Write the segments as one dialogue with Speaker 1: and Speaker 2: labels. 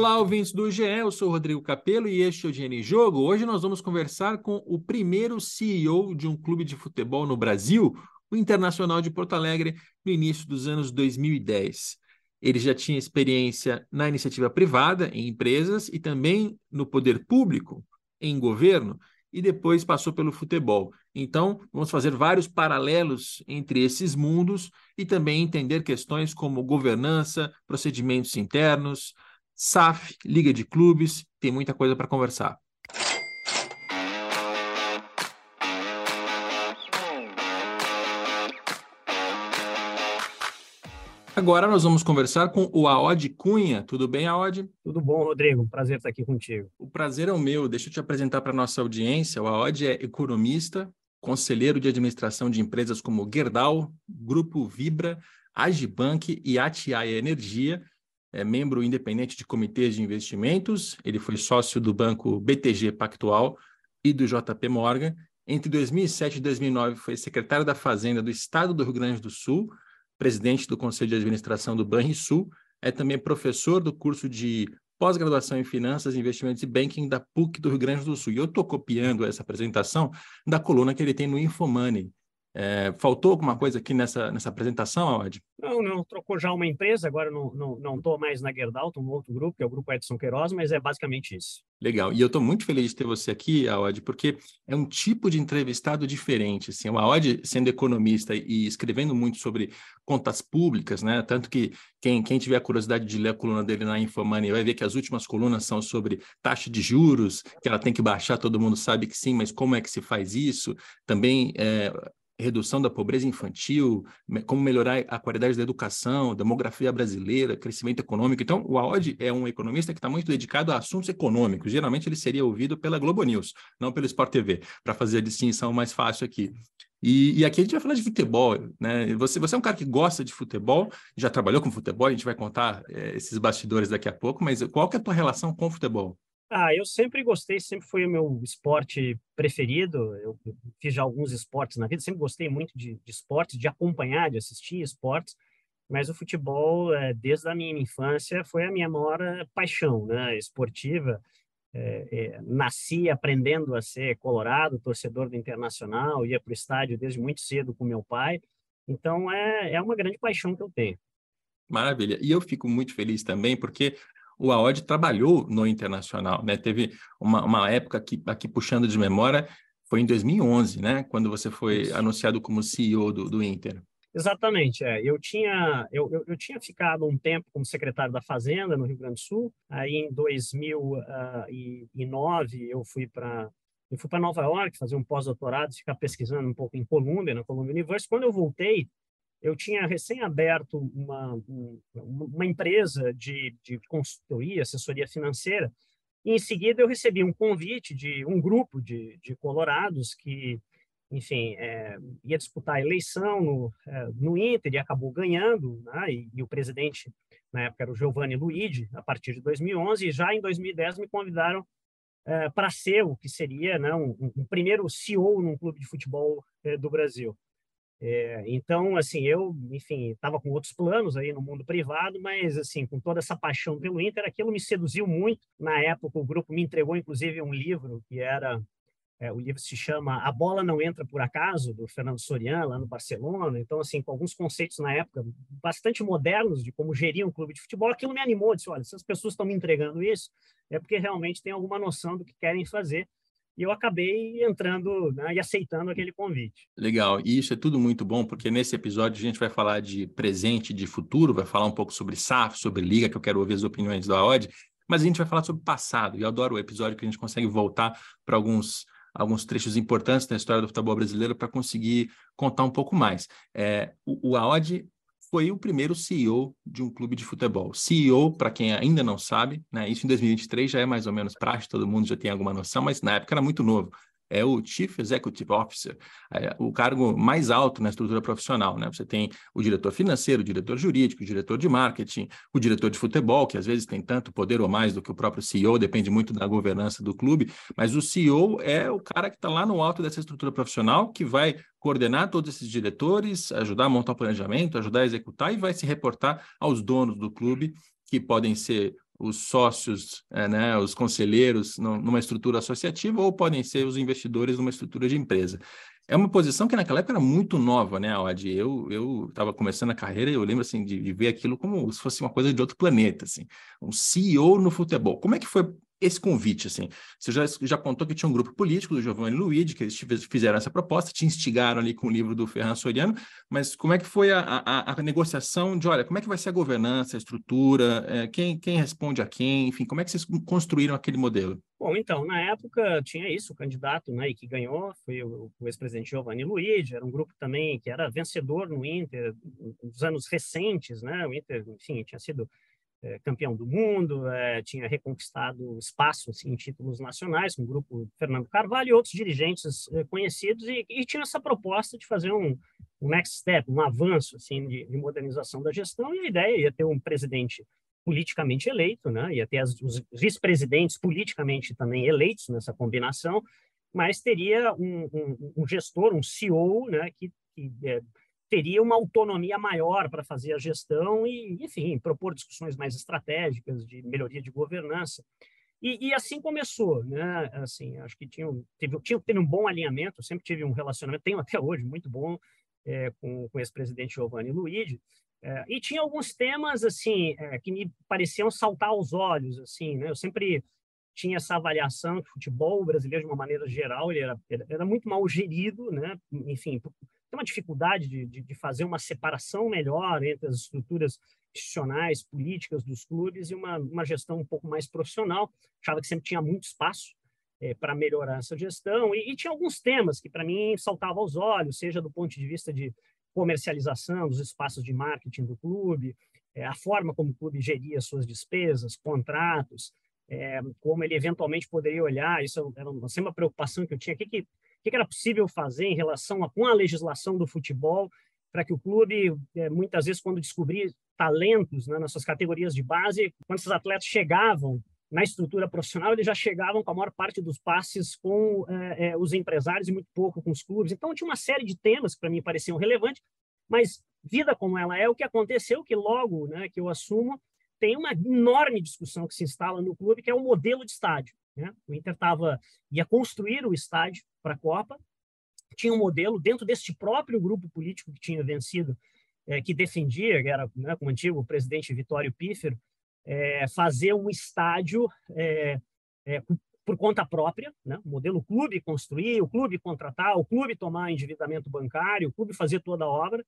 Speaker 1: Olá, ouvintes do GE, eu sou Rodrigo Capello e este é o GN Jogo. Hoje nós vamos conversar com o primeiro CEO de um clube de futebol no Brasil, o Internacional de Porto Alegre, no início dos anos 2010. Ele já tinha experiência na iniciativa privada, em empresas, e também no poder público, em governo, e depois passou pelo futebol. Então, vamos fazer vários paralelos entre esses mundos e também entender questões como governança, procedimentos internos, SAF, Liga de Clubes, tem muita coisa para conversar. Agora nós vamos conversar com o Aod Cunha. Tudo bem, Aod?
Speaker 2: Tudo bom, Rodrigo. Prazer estar aqui contigo.
Speaker 1: O prazer é o meu. Deixa eu te apresentar para a nossa audiência. O Aod é economista, conselheiro de administração de empresas como Gerdau, Grupo Vibra, Agibank e Atiaia Energia é membro independente de comitês de investimentos, ele foi sócio do banco BTG Pactual e do JP Morgan. Entre 2007 e 2009 foi secretário da Fazenda do Estado do Rio Grande do Sul, presidente do Conselho de Administração do Banrisul, é também professor do curso de pós-graduação em Finanças, Investimentos e Banking da PUC do Rio Grande do Sul. E eu estou copiando essa apresentação da coluna que ele tem no Infomoney, é, faltou alguma coisa aqui nessa, nessa apresentação, Aod?
Speaker 2: Não, não, trocou já uma empresa, agora não estou não, não mais na Gerdau, estou no outro grupo, que é o Grupo Edson Queiroz, mas é basicamente isso.
Speaker 1: Legal, e eu estou muito feliz de ter você aqui, Aod, porque é um tipo de entrevistado diferente. Assim, o Aod, sendo economista e escrevendo muito sobre contas públicas, né? Tanto que quem, quem tiver a curiosidade de ler a coluna dele na Infomoney vai ver que as últimas colunas são sobre taxa de juros, que ela tem que baixar, todo mundo sabe que sim, mas como é que se faz isso? Também é, redução da pobreza infantil, como melhorar a qualidade da educação, demografia brasileira, crescimento econômico. Então, o Aod é um economista que está muito dedicado a assuntos econômicos. Geralmente ele seria ouvido pela Globo News, não pelo Sport TV, para fazer a distinção mais fácil aqui. E, e, aqui a gente vai falar de futebol, né? Você, você é um cara que gosta de futebol, já trabalhou com futebol, a gente vai contar é, esses bastidores daqui a pouco, mas qual que é a tua relação com o futebol?
Speaker 2: Ah, eu sempre gostei, sempre foi o meu esporte preferido. Eu fiz já alguns esportes na vida, sempre gostei muito de, de esportes, de acompanhar, de assistir esportes, mas o futebol, é, desde a minha infância, foi a minha maior eh, paixão né, esportiva. É, é, nasci aprendendo a ser colorado, torcedor do Internacional, ia para o estádio desde muito cedo com meu pai. Então, é, é uma grande paixão que eu tenho.
Speaker 1: Maravilha. E eu fico muito feliz também, porque o AOD trabalhou no internacional, né? Teve uma, uma época aqui, aqui puxando de memória, foi em 2011, né? Quando você foi Isso. anunciado como CEO do, do Inter.
Speaker 2: Exatamente, é. Eu tinha, eu, eu, eu, tinha ficado um tempo como secretário da Fazenda no Rio Grande do Sul. Aí, em 2009, eu fui para eu fui para Nova York fazer um pós-doutorado, ficar pesquisando um pouco em Colômbia, na Columbia University. Quando eu voltei, eu tinha recém-aberto uma, uma empresa de, de consultoria, assessoria financeira, e em seguida eu recebi um convite de um grupo de, de colorados que, enfim, é, ia disputar a eleição no, é, no Inter e acabou ganhando, né? e, e, o presidente, na época, era o Giovanni Luigi, a partir de 2011, e já em 2010 me convidaram é, para ser o que seria né, um, um, primeiro CEO num clube de futebol é, do Brasil. É, então, assim, eu, enfim, estava com outros planos aí no mundo privado, mas, assim, com toda essa paixão pelo Inter, aquilo me seduziu muito. Na época, o grupo me entregou, inclusive, um livro que era, é, o livro se chama A Bola Não Entra Por Acaso, do Fernando Soriano, lá no Barcelona. Então, assim, com alguns conceitos na época bastante modernos de como gerir um clube de futebol, aquilo me animou. Disse, olha, se as pessoas estão me entregando isso, é porque realmente tem alguma noção do que querem fazer e eu acabei entrando né, e aceitando aquele convite.
Speaker 1: Legal, e isso é tudo muito bom, porque nesse episódio a gente vai falar de presente, de futuro, vai falar um pouco sobre SAF, sobre Liga, que eu quero ouvir as opiniões do AOD, mas a gente vai falar sobre passado, e eu adoro o episódio que a gente consegue voltar para alguns alguns trechos importantes da história do futebol brasileiro para conseguir contar um pouco mais. É, o, o AOD foi o primeiro CEO de um clube de futebol. CEO, para quem ainda não sabe, né, isso em 2023 já é mais ou menos prático, todo mundo já tem alguma noção, mas na época era muito novo é o Chief Executive Officer, é o cargo mais alto na estrutura profissional. Né? Você tem o diretor financeiro, o diretor jurídico, o diretor de marketing, o diretor de futebol, que às vezes tem tanto poder ou mais do que o próprio CEO, depende muito da governança do clube, mas o CEO é o cara que está lá no alto dessa estrutura profissional, que vai coordenar todos esses diretores, ajudar a montar o planejamento, ajudar a executar e vai se reportar aos donos do clube, que podem ser os sócios, é, né, os conselheiros numa estrutura associativa ou podem ser os investidores numa estrutura de empresa. É uma posição que naquela época era muito nova, né, Odd? Eu estava começando a carreira e eu lembro assim, de, de, ver aquilo como se fosse uma coisa de outro planeta, assim. Um CEO no futebol. Como é que foi esse convite, assim. Você já, já contou que tinha um grupo político do Giovanni Luigi, que eles fizeram essa proposta, te instigaram ali com o livro do Ferran Soriano, mas como é que foi a, a, a negociação de, olha, como é que vai ser a governança, a estrutura, é, quem, quem responde a quem, enfim, como é que vocês construíram aquele modelo?
Speaker 2: Bom, então, na época tinha isso, o candidato né, que ganhou foi o, o ex-presidente Giovanni Luigi, era um grupo também que era vencedor no Inter, nos anos recentes, né, o Inter, enfim, tinha sido é, campeão do mundo, é, tinha reconquistado espaço assim, em títulos nacionais, o grupo Fernando Carvalho e outros dirigentes é, conhecidos, e, e, tinha essa proposta de fazer um, um next step, um avanço assim, de, de, modernização da gestão, e a ideia ia ter um presidente politicamente eleito, né? ia ter as, os vice-presidentes politicamente também eleitos nessa combinação, mas teria um, um, um gestor, um CEO, né, que, que é, teria uma autonomia maior para fazer a gestão e, enfim, propor discussões mais estratégicas de melhoria de governança. E, e assim começou, né? Assim, acho que tinha, teve, tinha, teve um bom alinhamento, sempre tive um relacionamento, tenho até hoje, muito bom é, com, com esse presidente Giovanni Luigi, é, e tinha alguns temas, assim, é, que me pareciam saltar aos olhos, assim, né? Eu sempre tinha essa avaliação que o futebol brasileiro, de uma maneira geral, ele era, era muito mal gerido, né? Enfim, tem uma dificuldade de, de, de, fazer uma separação melhor entre as estruturas institucionais, políticas dos clubes e uma, uma gestão um pouco mais profissional. Achava que sempre tinha muito espaço é, para melhorar essa gestão e, e, tinha alguns temas que para mim saltavam aos olhos, seja do ponto de vista de comercialização dos espaços de marketing do clube, é, a forma como o clube geria suas despesas, contratos, é, como ele eventualmente poderia olhar, isso era uma, sempre uma preocupação que eu tinha, o que, que que era possível fazer em relação a, com a legislação do futebol para que o clube, é, muitas vezes, quando descobrir talentos né, nas suas categorias de base, quando esses atletas chegavam na estrutura profissional, eles já chegavam com a maior parte dos passes com é, é, os empresários e muito pouco com os clubes. Então, tinha uma série de temas que para mim pareciam relevantes, mas vida como ela é, o que aconteceu que logo né, que eu assumo, tem uma enorme discussão que se instala no clube, que é o modelo de estádio. Né? O Inter tava, ia construir o estádio para a Copa, tinha um modelo dentro deste próprio grupo político que tinha vencido, é, que defendia, que era né, como antigo presidente Vitório Pífero, é, fazer um estádio é, é por conta própria, né? o modelo clube construir, o clube contratar, o clube tomar endividamento bancário, o clube fazer toda a obra.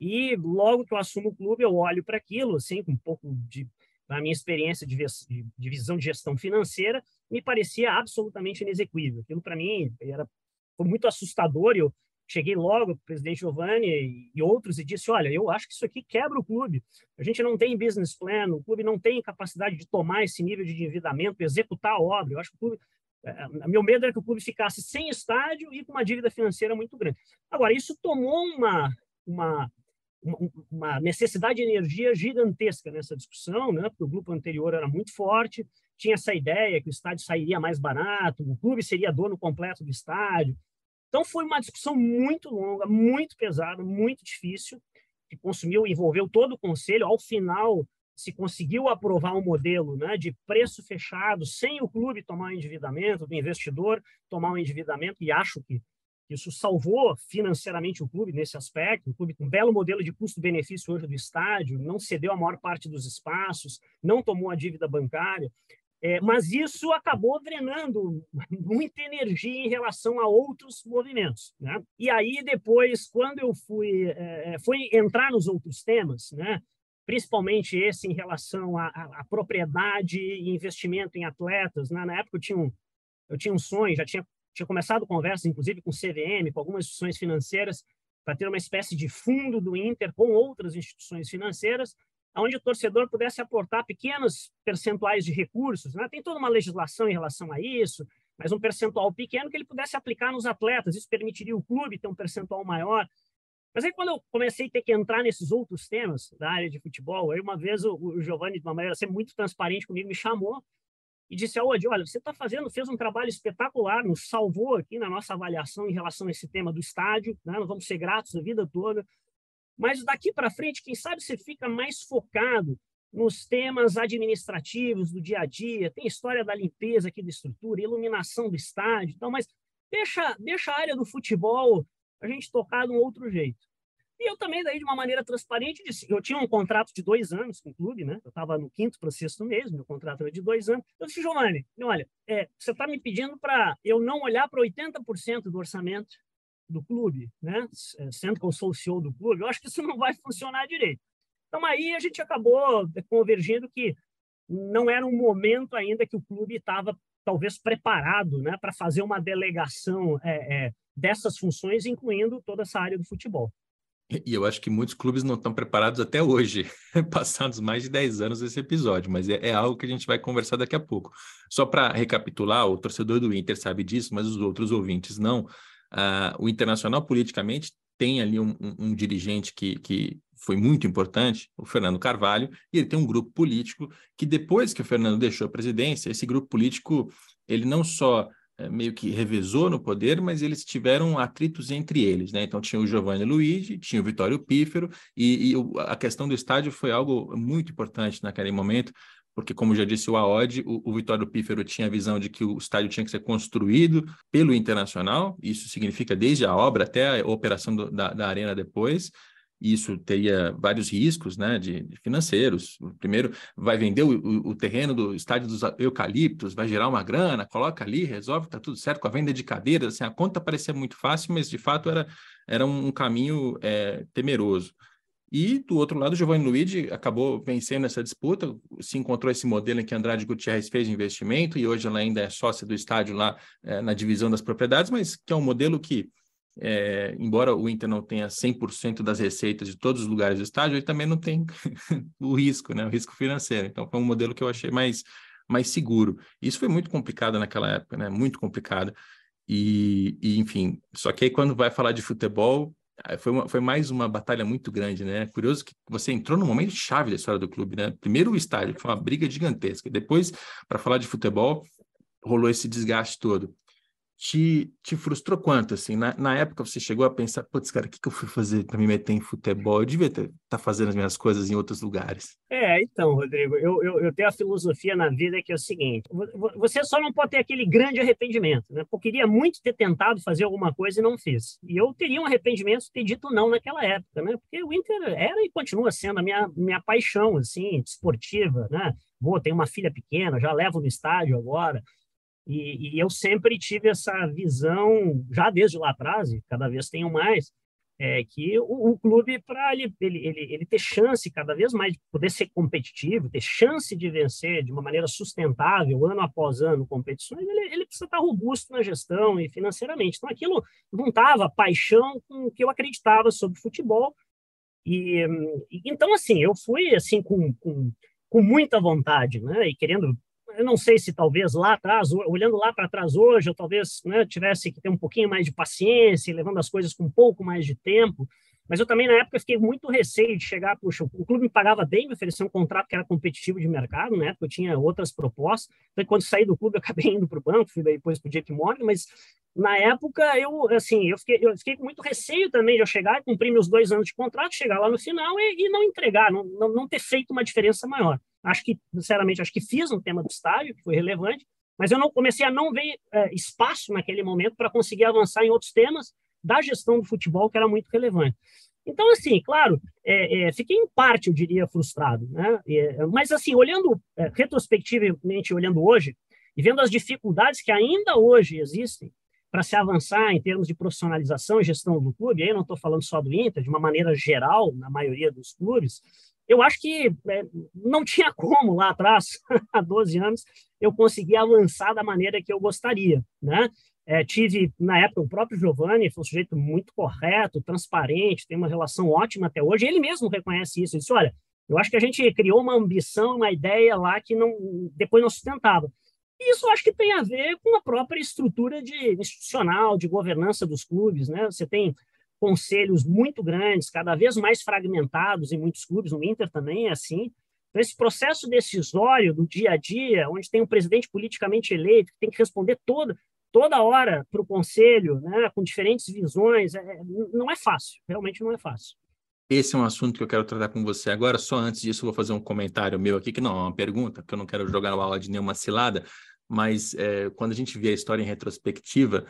Speaker 2: E logo que eu assumo o clube, eu olho para aquilo, assim, com um pouco de na minha experiência de, de visão de gestão financeira, me parecia absolutamente inexequível. Aquilo, para mim, era foi muito assustador. Eu cheguei logo o presidente Giovanni e outros e disse: Olha, eu acho que isso aqui quebra o clube. A gente não tem business plan, o clube não tem capacidade de tomar esse nível de endividamento, executar a obra. Eu acho que o clube. É, meu medo era que o clube ficasse sem estádio e com uma dívida financeira muito grande. Agora, isso tomou uma, uma uma necessidade de energia gigantesca nessa discussão, né? porque o grupo anterior era muito forte, tinha essa ideia que o estádio sairia mais barato, o clube seria dono completo do estádio. Então foi uma discussão muito longa, muito pesada, muito difícil, que consumiu envolveu todo o conselho. Ao final, se conseguiu aprovar um modelo né, de preço fechado, sem o clube tomar um endividamento, do investidor tomar um endividamento, e acho que isso salvou financeiramente o clube nesse aspecto. O clube com um belo modelo de custo-benefício hoje do estádio, não cedeu a maior parte dos espaços, não tomou a dívida bancária. É, mas isso acabou drenando muita energia em relação a outros movimentos. Né? E aí, depois, quando eu fui, é, é fui entrar nos outros temas, né? principalmente esse em relação à, propriedade e investimento em atletas, né? na época eu tinha um, eu tinha um sonho, já tinha tinha começado conversas, inclusive, com o CVM, com algumas instituições financeiras, para ter uma espécie de fundo do Inter com outras instituições financeiras, onde o torcedor pudesse aportar pequenos percentuais de recursos. Né? Tem toda uma legislação em relação a isso, mas um percentual pequeno que ele pudesse aplicar nos atletas. Isso permitiria o clube ter um percentual maior. Mas aí, quando eu comecei a ter que entrar nesses outros temas da área de futebol, aí uma vez o, o Giovanni, de uma maneira muito transparente comigo, me chamou e disse ao Odi, olha, você está fazendo, fez um trabalho espetacular, nos salvou aqui na nossa avaliação em relação a esse tema do estádio, né? nós vamos ser gratos a vida toda, mas daqui para frente, quem sabe você fica mais focado nos temas administrativos do dia a dia, tem história da limpeza aqui da estrutura, iluminação do estádio, então, mas deixa, deixa a área do futebol a gente tocar de um outro jeito. E eu também, daí, de uma maneira transparente, disse, eu tinha um contrato de dois anos com o clube, né? Eu estava no quinto para sexto mês, meu contrato era de dois anos. Eu disse, Giovanni, olha, é, você está me pedindo para eu não olhar para 80% do orçamento do clube, né? Sendo que eu sou o CEO do clube, eu acho que isso não vai funcionar direito. Então, aí a gente acabou convergindo que não era um momento ainda que o clube estava talvez preparado né, para fazer uma delegação é, é, dessas funções, incluindo toda essa área do futebol.
Speaker 1: E eu acho que muitos clubes não estão preparados até hoje, passados mais de 10 anos desse episódio, mas é, é algo que a gente vai conversar daqui a pouco. Só para recapitular, o torcedor do Inter sabe disso, mas os outros ouvintes não. Uh, o Internacional, politicamente, tem ali um, um, um dirigente que, que foi muito importante, o Fernando Carvalho, e ele tem um grupo político que depois que o Fernando deixou a presidência, esse grupo político, ele não só meio que revezou no poder, mas eles tiveram atritos entre eles, né? Então tinha o Giovanni Luigi, tinha o Vitório Pífero, e, e a questão do estádio foi algo muito importante naquele momento, porque, como já disse o Aod, o, o Vitório Pífero tinha a visão de que o estádio tinha que ser construído pelo Internacional, isso significa desde a obra até a operação do, da, da arena depois, isso teria vários riscos né, de, de financeiros. Primeiro, vai vender o, o, o, terreno do estádio dos eucaliptos, vai gerar uma grana, coloca ali, resolve, está tudo certo com a venda de cadeiras. Assim, a conta parecia muito fácil, mas de fato era, era um caminho é, temeroso. E do outro lado, Giovanni Luigi acabou vencendo essa disputa, se encontrou esse modelo em que Andrade Gutierrez fez investimento e hoje ela ainda é sócia do estádio lá é, na divisão das propriedades, mas que é um modelo que é, embora o Inter não tenha 100% das receitas de todos os lugares do estádio, ele também não tem o risco, né, o risco financeiro. Então, foi um modelo que eu achei mais, mais seguro. Isso foi muito complicado naquela época, né, muito complicado. E, e enfim, só que aí quando vai falar de futebol, foi, uma, foi mais uma batalha muito grande, né? Curioso que você entrou no momento chave da história do clube, né? Primeiro o estádio, que foi uma briga gigantesca. Depois, para falar de futebol, rolou esse desgaste todo te, te frustrou quanto, assim? Na, na época você chegou a pensar, putz, cara, o que, que eu fui fazer para me meter em futebol? Eu devia estar tá fazendo as minhas coisas em outros lugares.
Speaker 2: É, então, Rodrigo, eu, eu, eu, tenho a filosofia na vida que é o seguinte, você só não pode ter aquele grande arrependimento, né? Porque queria muito ter tentado fazer alguma coisa e não fiz. E eu teria um arrependimento ter dito não naquela época, né? Porque o Inter era e continua sendo a minha, minha paixão, assim, esportiva, né? Vou, tenho uma filha pequena, já levo no estádio agora, e, e, eu sempre tive essa visão, já desde lá atrás, e cada vez tenho mais, é que o, o clube, para ele, ele, ele, ele, ter chance cada vez mais de poder ser competitivo, ter chance de vencer de uma maneira sustentável, ano após ano, competições, ele, ele precisa estar robusto na gestão e financeiramente. Então, aquilo juntava paixão com o que eu acreditava sobre futebol. E, então, assim, eu fui assim com, com, com muita vontade, né? E querendo eu não sei se talvez lá atrás, olhando lá para trás hoje, eu talvez né, tivesse que ter um pouquinho mais de paciência, levando as coisas com um pouco mais de tempo, mas eu também, na época, fiquei muito receio de chegar, puxa, o clube me pagava bem, me oferecia um contrato que era competitivo de mercado, né? Porque eu tinha outras propostas. Então, quando saí do clube, eu acabei indo para o banco, fui depois para o JP Morgan, mas na época, eu, assim, eu fiquei, eu fiquei com muito receio também de eu chegar cumprir meus dois anos de contrato, chegar lá no final e, e não entregar, não, não, não ter feito uma diferença maior. Acho que, sinceramente, acho que fiz um tema do estádio, que foi relevante, mas eu não comecei a não ver é, espaço naquele momento para conseguir avançar em outros temas da gestão do futebol, que era muito relevante. Então, assim, claro, é, é, fiquei em parte, eu diria, frustrado, né? É, mas, assim, olhando é, retrospectivamente, olhando hoje, e vendo as dificuldades que ainda hoje existem para se avançar em termos de profissionalização e gestão do clube, aí não estou falando só do Inter, de uma maneira geral, na maioria dos clubes, eu acho que é, não tinha como lá atrás, há 12 anos, eu conseguir avançar da maneira que eu gostaria, né? É, tive, na época, o próprio Giovanni foi um sujeito muito correto, transparente, tem uma relação ótima até hoje. Ele mesmo reconhece isso. Ele disse: olha, eu acho que a gente criou uma ambição, uma ideia lá que não, depois não sustentava. E isso acho que tem a ver com a própria estrutura de, institucional, de governança dos clubes. Né? Você tem conselhos muito grandes, cada vez mais fragmentados em muitos clubes, no Inter também é assim. Então, esse processo decisório do dia a dia, onde tem um presidente politicamente eleito que tem que responder toda, toda hora para o conselho, né, com diferentes visões, é, não é fácil, realmente não é fácil.
Speaker 1: esse é um assunto que eu quero tratar com você agora. Só antes disso, vou fazer um comentário meu aqui, que não é uma pergunta, porque eu não quero jogar na aula de nenhuma cilada, mas é, quando a gente vê a história em retrospectiva,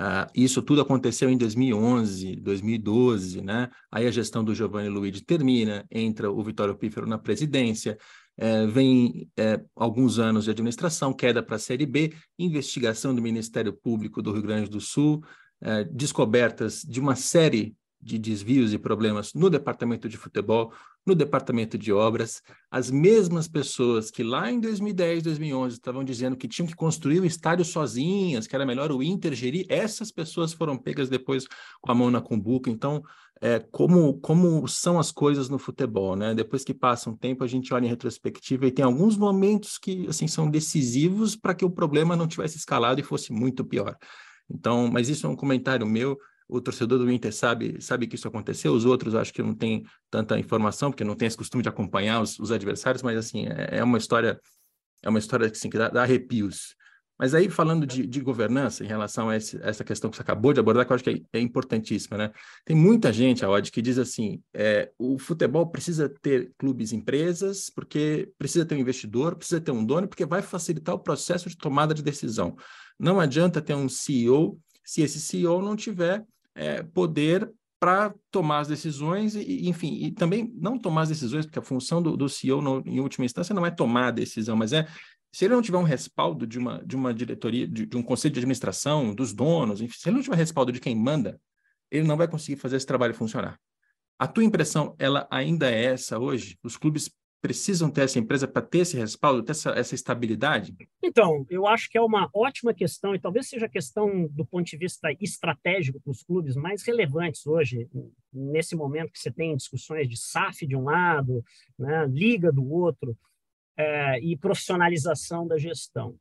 Speaker 1: uh, isso tudo aconteceu em 2011, 2012, né? Aí a gestão do Giovanni Luigi termina, entra o Vitório Pífero na presidência, é, vem é, alguns anos de administração, queda para a Série B, investigação do Ministério Público do Rio Grande do Sul, é, descobertas de uma série de desvios e problemas no departamento de futebol, no departamento de obras, as mesmas pessoas que lá em 2010, 2011 estavam dizendo que tinham que construir o estádio sozinhas, que era melhor o Inter gerir, essas pessoas foram pegas depois com a mão na cumbuca. Então, é, como, como são as coisas no futebol, né? Depois que passa um tempo, a gente olha em retrospectiva e tem alguns momentos que assim são decisivos para que o problema não tivesse escalado e fosse muito pior. Então, mas isso é um comentário meu o torcedor do Inter sabe, sabe que isso aconteceu, os outros acho que não tem tanta informação, porque não tem esse costume de acompanhar os, os adversários, mas assim, é, é, uma história, é uma história assim, que dá, dá arrepios. Mas aí, falando de, de governança, em relação a esse, essa questão que você acabou de abordar, que eu acho que é, é importantíssima, né? Tem muita gente, Aod, que diz assim, é, o futebol precisa ter clubes empresas, porque precisa ter um investidor, precisa ter um dono, porque vai facilitar o processo de tomada de decisão. Não adianta ter um CEO se esse CEO não tiver é, poder para tomar as decisões e, enfim, e também não tomar as decisões, porque a função do, do CEO, no, em última instância, não é tomar a decisão, mas é se ele não tiver um respaldo de uma, de uma diretoria, de, de um conselho de administração, dos donos, enfim, se ele não tiver respaldo de quem manda, ele não vai conseguir fazer esse trabalho funcionar. A tua impressão, ela ainda é essa hoje? Os clubes precisam ter essa empresa para ter esse respaldo, ter essa, essa estabilidade?
Speaker 2: Então, eu acho que é uma ótima questão, e talvez seja a questão do ponto de vista estratégico para os clubes mais relevantes hoje, nesse momento que você tem discussões de SAF de um lado, né, liga do outro, é, e profissionalização da gestão.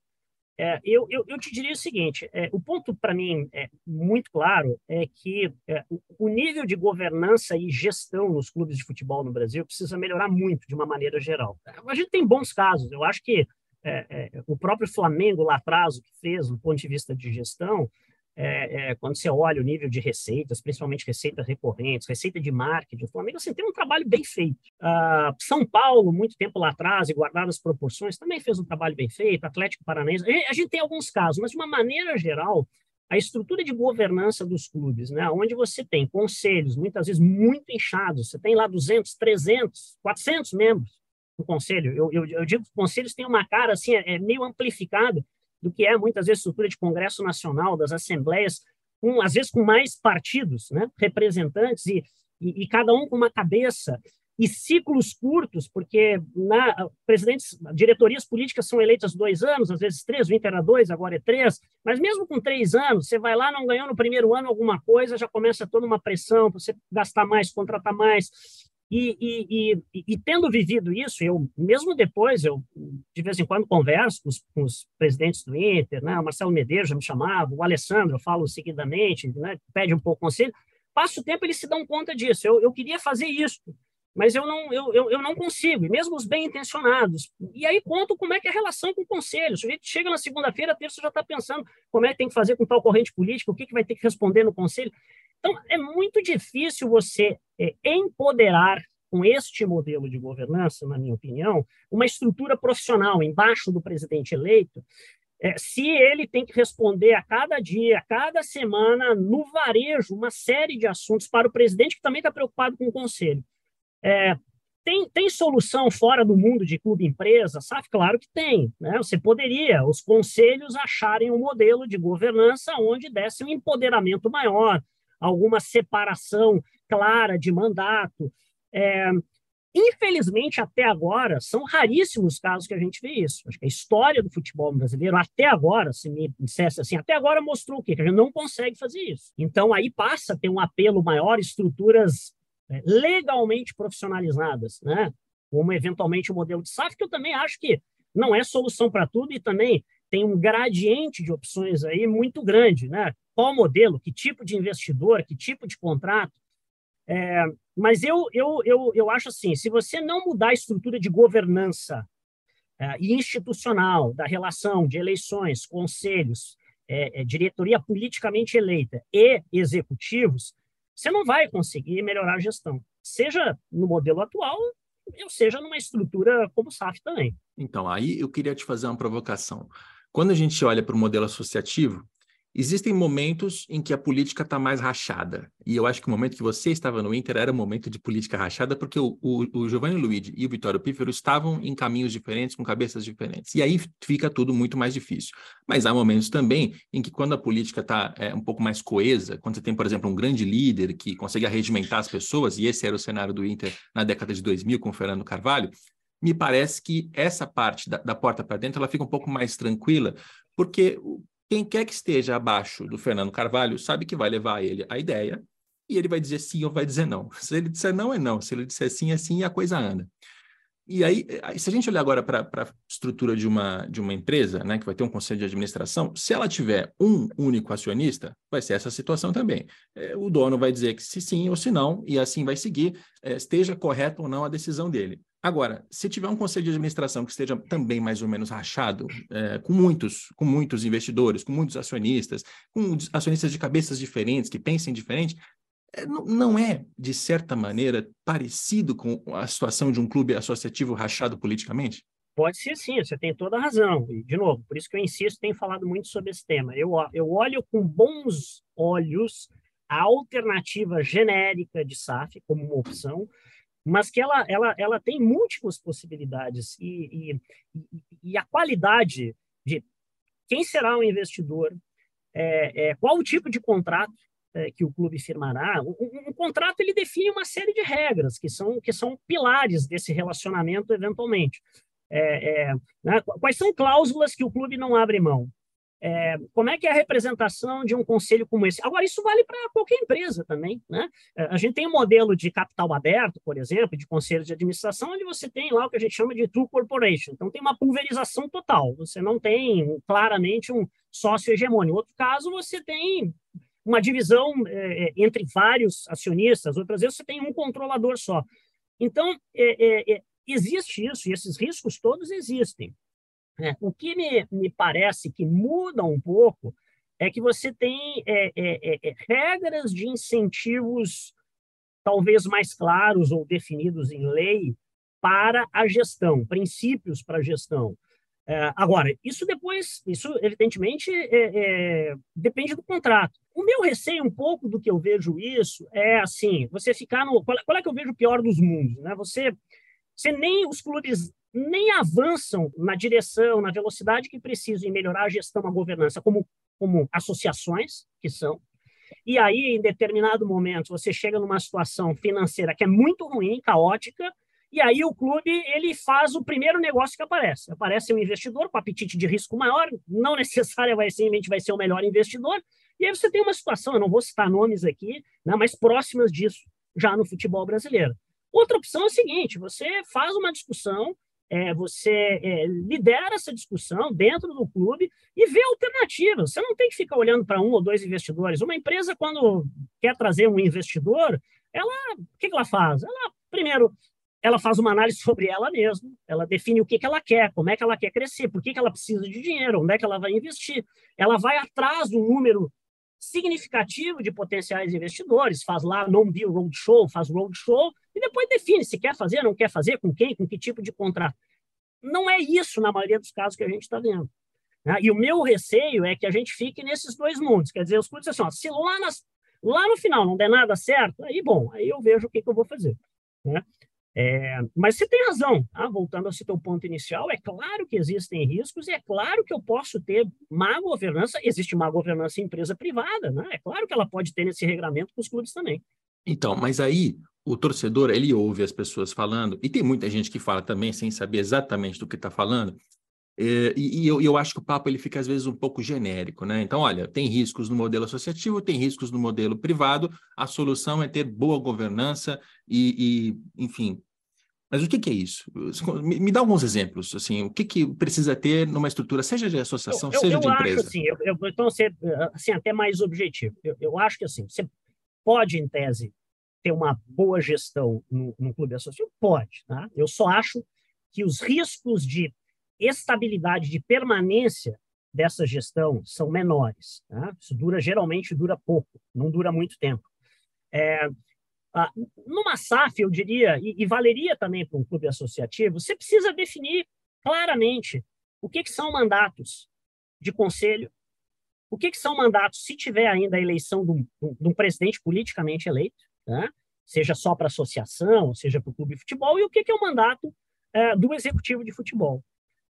Speaker 2: É, eu, eu, eu, te diria o seguinte: é, o ponto para mim é muito claro é que é, o, nível de governança e gestão nos clubes de futebol no Brasil precisa melhorar muito de uma maneira geral. A gente tem bons casos. Eu acho que é, é, o próprio Flamengo lá atrás, o que fez do ponto de vista de gestão, é, é, quando você olha o nível de receitas, principalmente receitas recorrentes, receita de marketing, o Flamengo assim, tem um trabalho bem feito. Uh, São Paulo, muito tempo lá atrás, e guardado as proporções, também fez um trabalho bem feito, Atlético Paranaense, a gente tem alguns casos, mas de uma maneira geral, a estrutura de governança dos clubes, né, onde você tem conselhos, muitas vezes muito inchados, você tem lá 200, 300, 400 membros no conselho, eu, eu, eu digo que os conselhos têm uma cara assim, é, é meio amplificada, do que é muitas vezes estrutura de Congresso Nacional, das assembleias, com, às vezes com mais partidos, né, representantes, e, e, e cada um com uma cabeça, e ciclos curtos, porque na, presidentes, diretorias políticas são eleitas dois anos, às vezes três, o Inter era dois, agora é três, mas mesmo com três anos, você vai lá, não ganhou no primeiro ano alguma coisa, já começa toda uma pressão para você gastar mais, contratar mais, e, e, e, e, tendo vivido isso, eu mesmo depois, eu de vez em quando converso com os, com os presidentes do Inter, né? o Marcelo Medeiros me chamava, o Alessandro, eu falo seguidamente, né? pede um pouco conselho. Passa o tempo, eles se dão conta disso. Eu, eu queria fazer isso, mas eu não, eu, eu, eu não consigo, e mesmo os bem intencionados. E aí conto como é que é a relação com o conselho. O sujeito chega na segunda-feira, terça já está pensando como é que tem que fazer com tal corrente política, o que, que vai ter que responder no conselho. Então, é muito difícil você é, empoderar com este modelo de governança, na minha opinião, uma estrutura profissional embaixo do presidente eleito, é, se ele tem que responder a cada dia, a cada semana, no varejo, uma série de assuntos para o presidente, que também está preocupado com o conselho. É, tem, tem solução fora do mundo de clube-empresa? SAF? Claro que tem. Né? Você poderia, os conselhos acharem um modelo de governança onde desse um empoderamento maior, alguma separação clara de mandato. É, infelizmente, até agora, são raríssimos casos que a gente vê isso. Acho que a história do futebol brasileiro, até agora, se me dissesse assim, até agora mostrou o quê? Que a gente não consegue fazer isso. Então, aí passa a ter um apelo maior, estruturas é, legalmente profissionalizadas, né? como eventualmente o modelo de SAF, que eu também acho que não é solução para tudo e também tem um gradiente de opções aí muito grande, né? Qual modelo, que tipo de investidor, que tipo de contrato. É, mas eu, eu, eu, eu acho assim, se você não mudar a estrutura de governança é, institucional da relação de eleições, conselhos, é, é, diretoria politicamente eleita e executivos, você não vai conseguir melhorar a gestão. seja no modelo atual, ou seja numa estrutura como o SAF também.
Speaker 1: Então, aí eu queria te fazer uma provocação. Quando a gente olha para o modelo associativo, Existem momentos em que a política está mais rachada. E eu acho que o momento que você estava no Inter era um momento de política rachada, porque o, o, o Giovanni Luigi e o Vitório Pífero estavam em caminhos diferentes, com cabeças diferentes. E aí fica tudo muito mais difícil. Mas há momentos também em que, quando a política está é, um pouco mais coesa, quando você tem, por exemplo, um grande líder que consegue arregimentar as pessoas, e esse era o cenário do Inter na década de 2000 com o Fernando Carvalho, me parece que essa parte da, da porta para dentro ela fica um pouco mais tranquila, porque quem quer que esteja abaixo do Fernando Carvalho sabe que vai levar ele a ideia e ele vai dizer sim ou vai dizer não. Se ele disser não, é não. Se ele disser sim, é sim e a coisa anda. E aí, se a gente olhar agora para a estrutura de uma, de uma empresa, né, que vai ter um conselho de administração, se ela tiver um único acionista, vai ser essa situação também. É, o dono vai dizer que se sim ou se não, e assim vai seguir, é, esteja correto ou não a decisão dele. Agora, se tiver um conselho de administração que esteja também mais ou menos rachado, é, com muitos, com muitos investidores, com muitos acionistas, com acionistas de cabeças diferentes, que pensem diferente, é, não é, de certa maneira, parecido com a situação de um clube associativo rachado politicamente?
Speaker 2: Pode ser sim, você tem toda a razão. E, de novo, por isso que eu insisto, tenho falado muito sobre esse tema. Eu, eu olho com bons olhos a alternativa genérica de SAF como uma opção, mas que ela, ela, ela tem múltiplas possibilidades e, e, e a qualidade de quem será o investidor, é, é, qual o tipo de contrato é, que o clube firmará. Um, contrato ele define uma série de regras que são, que são pilares desse relacionamento eventualmente. É, é, né? Quais são cláusulas que o clube não abre mão? É, como é que é a representação de um conselho como esse? Agora, isso vale para qualquer empresa também. Né? É, a gente tem um modelo de capital aberto, por exemplo, de conselho de administração, onde você tem lá o que a gente chama de true corporation. Então, tem uma pulverização total. Você não tem claramente um sócio hegemônico. Em outro caso, você tem uma divisão é, é entre vários acionistas, outras vezes você tem um controlador só. Então, é, é, é existe isso, e esses riscos todos existem. É, o que me, me parece que muda um pouco é que você tem é, é, é, é, regras de incentivos talvez mais claros ou definidos em lei para a gestão, princípios para a gestão. É, agora, isso depois, isso evidentemente depende do contrato. O meu receio um pouco do que eu vejo isso é assim, você ficar no qual, qual é que eu vejo o pior dos mundos, né? Você, você nem os clubes nem avançam na direção, na velocidade que precisam em melhorar a gestão, a governança, como, como associações que são. E aí, em determinado momento, você chega numa situação financeira que é muito ruim, caótica, e aí o clube ele faz o primeiro negócio que aparece. Aparece um investidor com apetite de risco maior, não necessariamente vai ser o melhor investidor, e aí você tem uma situação, eu não vou citar nomes aqui, né, mas próximas disso já no futebol brasileiro. Outra opção é o seguinte: você faz uma discussão é, você é, lidera essa discussão dentro do clube e vê alternativas. Você não tem que ficar olhando para um ou dois investidores. Uma empresa, quando quer trazer um investidor, ela, o que, que ela faz? Ela, primeiro, ela faz uma análise sobre ela mesma, ela define o que, que ela quer, como é que ela quer crescer, por que, que ela precisa de dinheiro, onde é que ela vai investir. Ela vai atrás do número significativo de potenciais investidores, faz lá non-deal roadshow, faz roadshow, e depois define se quer fazer, não quer fazer, com quem, com que tipo de contrato. Não é isso, na maioria dos casos, que a gente está vendo. Né? E o meu receio é que a gente fique nesses dois mundos. Quer dizer, os clubes assim, ó, se lá, nas, lá no final não der nada certo, aí, bom, aí eu vejo o que, que eu vou fazer. Né? É, mas você tem razão, tá? voltando ao seu ponto inicial, é claro que existem riscos, e é claro que eu posso ter má governança, existe má governança em empresa privada, né? é claro que ela pode ter nesse regramento com os clubes também.
Speaker 1: Então, mas aí o torcedor, ele ouve as pessoas falando, e tem muita gente que fala também sem saber exatamente do que está falando, e, e eu, eu, acho que o papo ele fica às vezes um pouco genérico, né? Então, olha, tem riscos no modelo associativo, tem riscos no modelo privado. A solução é ter boa governança e, e enfim. Mas o que, que é isso? Me, me, dá alguns exemplos, assim, o que, que precisa ter numa estrutura, seja de associação,
Speaker 2: eu,
Speaker 1: seja
Speaker 2: eu
Speaker 1: de empresa?
Speaker 2: Acho, assim, eu, eu, então, ser assim, até mais objetivo. Eu, eu acho que assim, você pode, em tese, ter uma boa gestão no, no clube associativo? Pode, tá? Eu só acho que os riscos de estabilidade de permanência dessa gestão são menores. Tá? Isso dura geralmente dura pouco, não dura muito tempo. É, Ah, numa SAF, eu diria, e, e valeria também para um clube associativo, você precisa definir claramente o que, que são mandatos de conselho, o que, que são mandatos se tiver ainda a eleição de um, de um presidente politicamente eleito, né? seja só para associação, seja para o clube de futebol, e o que, que é o mandato é, do executivo de futebol.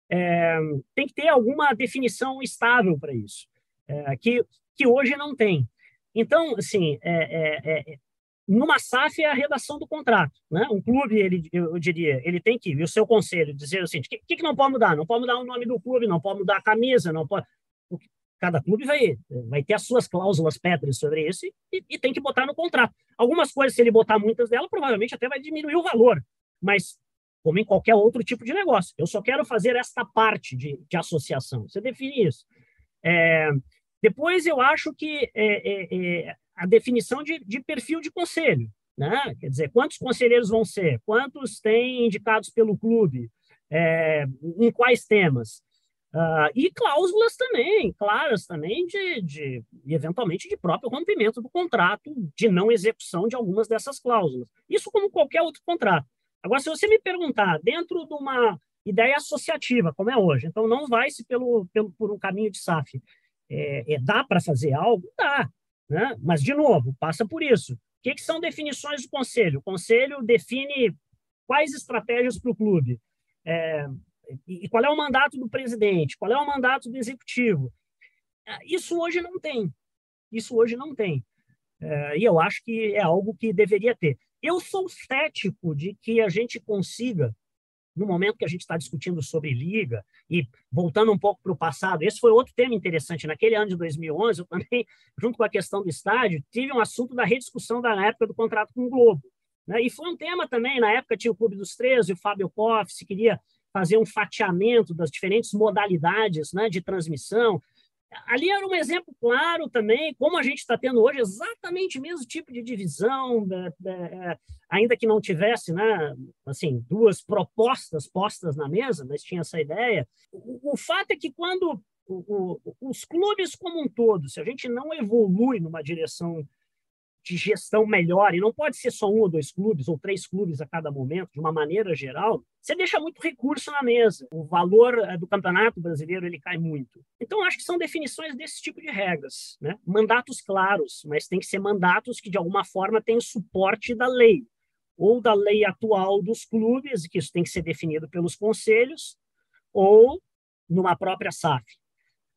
Speaker 2: É, tem que ter alguma definição estável para isso, é, que, que hoje não tem. Então, assim, é, é, é, numa SAF é a redação do contrato. Né? Um clube, ele, eu diria, ele tem que, o seu conselho, dizer assim, o que, que, não pode mudar? Não pode mudar o nome do clube, não pode mudar a camisa, não pode... Cada clube vai, vai ter as suas cláusulas pétreas sobre isso e, e tem que botar no contrato. Algumas coisas, se ele botar muitas delas, provavelmente até vai diminuir o valor, mas como em qualquer outro tipo de negócio. Eu só quero fazer esta parte de, de associação. Você define isso. É, depois, eu acho que é, é, é a definição de, de perfil de conselho. Né? Quer dizer, quantos conselheiros vão ser? Quantos têm indicados pelo clube? É, em quais temas? Uh, e cláusulas também, claras também, de, de, eventualmente de próprio rompimento do contrato, de não execução de algumas dessas cláusulas. Isso como qualquer outro contrato. Agora, se você me perguntar, dentro de uma ideia associativa, como é hoje, então não vai-se pelo, pelo, por um caminho de SAF, é, é dá para fazer algo? Dá. Né? Mas, de novo, passa por isso. O que, que são definições do conselho? O conselho define quais estratégias para o clube. É, e qual é o mandato do presidente? Qual é o mandato do executivo? É, isso hoje não tem. Isso hoje não tem. É, e eu acho que é algo que deveria ter. Eu sou cético de que a gente consiga no momento que a gente está discutindo sobre liga, e voltando um pouco para o passado, esse foi outro tema interessante. Naquele ano de 2011, eu também, junto com a questão do estádio, tive um assunto da rediscussão da época do contrato com o Globo. Né? E foi um tema também, na época tinha o Clube dos Três, e o Fábio Koff, se queria fazer um fatiamento das diferentes modalidades né, de transmissão, ali era um exemplo claro também, como a gente está tendo hoje, exatamente o mesmo tipo de divisão, é, ainda que não tivesse né, assim, duas propostas postas na mesa, mas tinha essa ideia. O, o fato é que quando o, o, os clubes como um todo, se a gente não evolui numa direção de gestão melhor, e não pode ser só um ou dois clubes, ou três clubes a cada momento, de uma maneira geral, você deixa muito recurso na mesa. O valor eh, do campeonato brasileiro ele cai muito. Então, acho que são definições desse tipo de regras. Né? Mandatos claros, mas tem que ser mandatos que, de alguma forma, tenham suporte da lei, ou da lei atual dos clubes, que isso tem que ser definido pelos conselhos, ou numa própria SAF.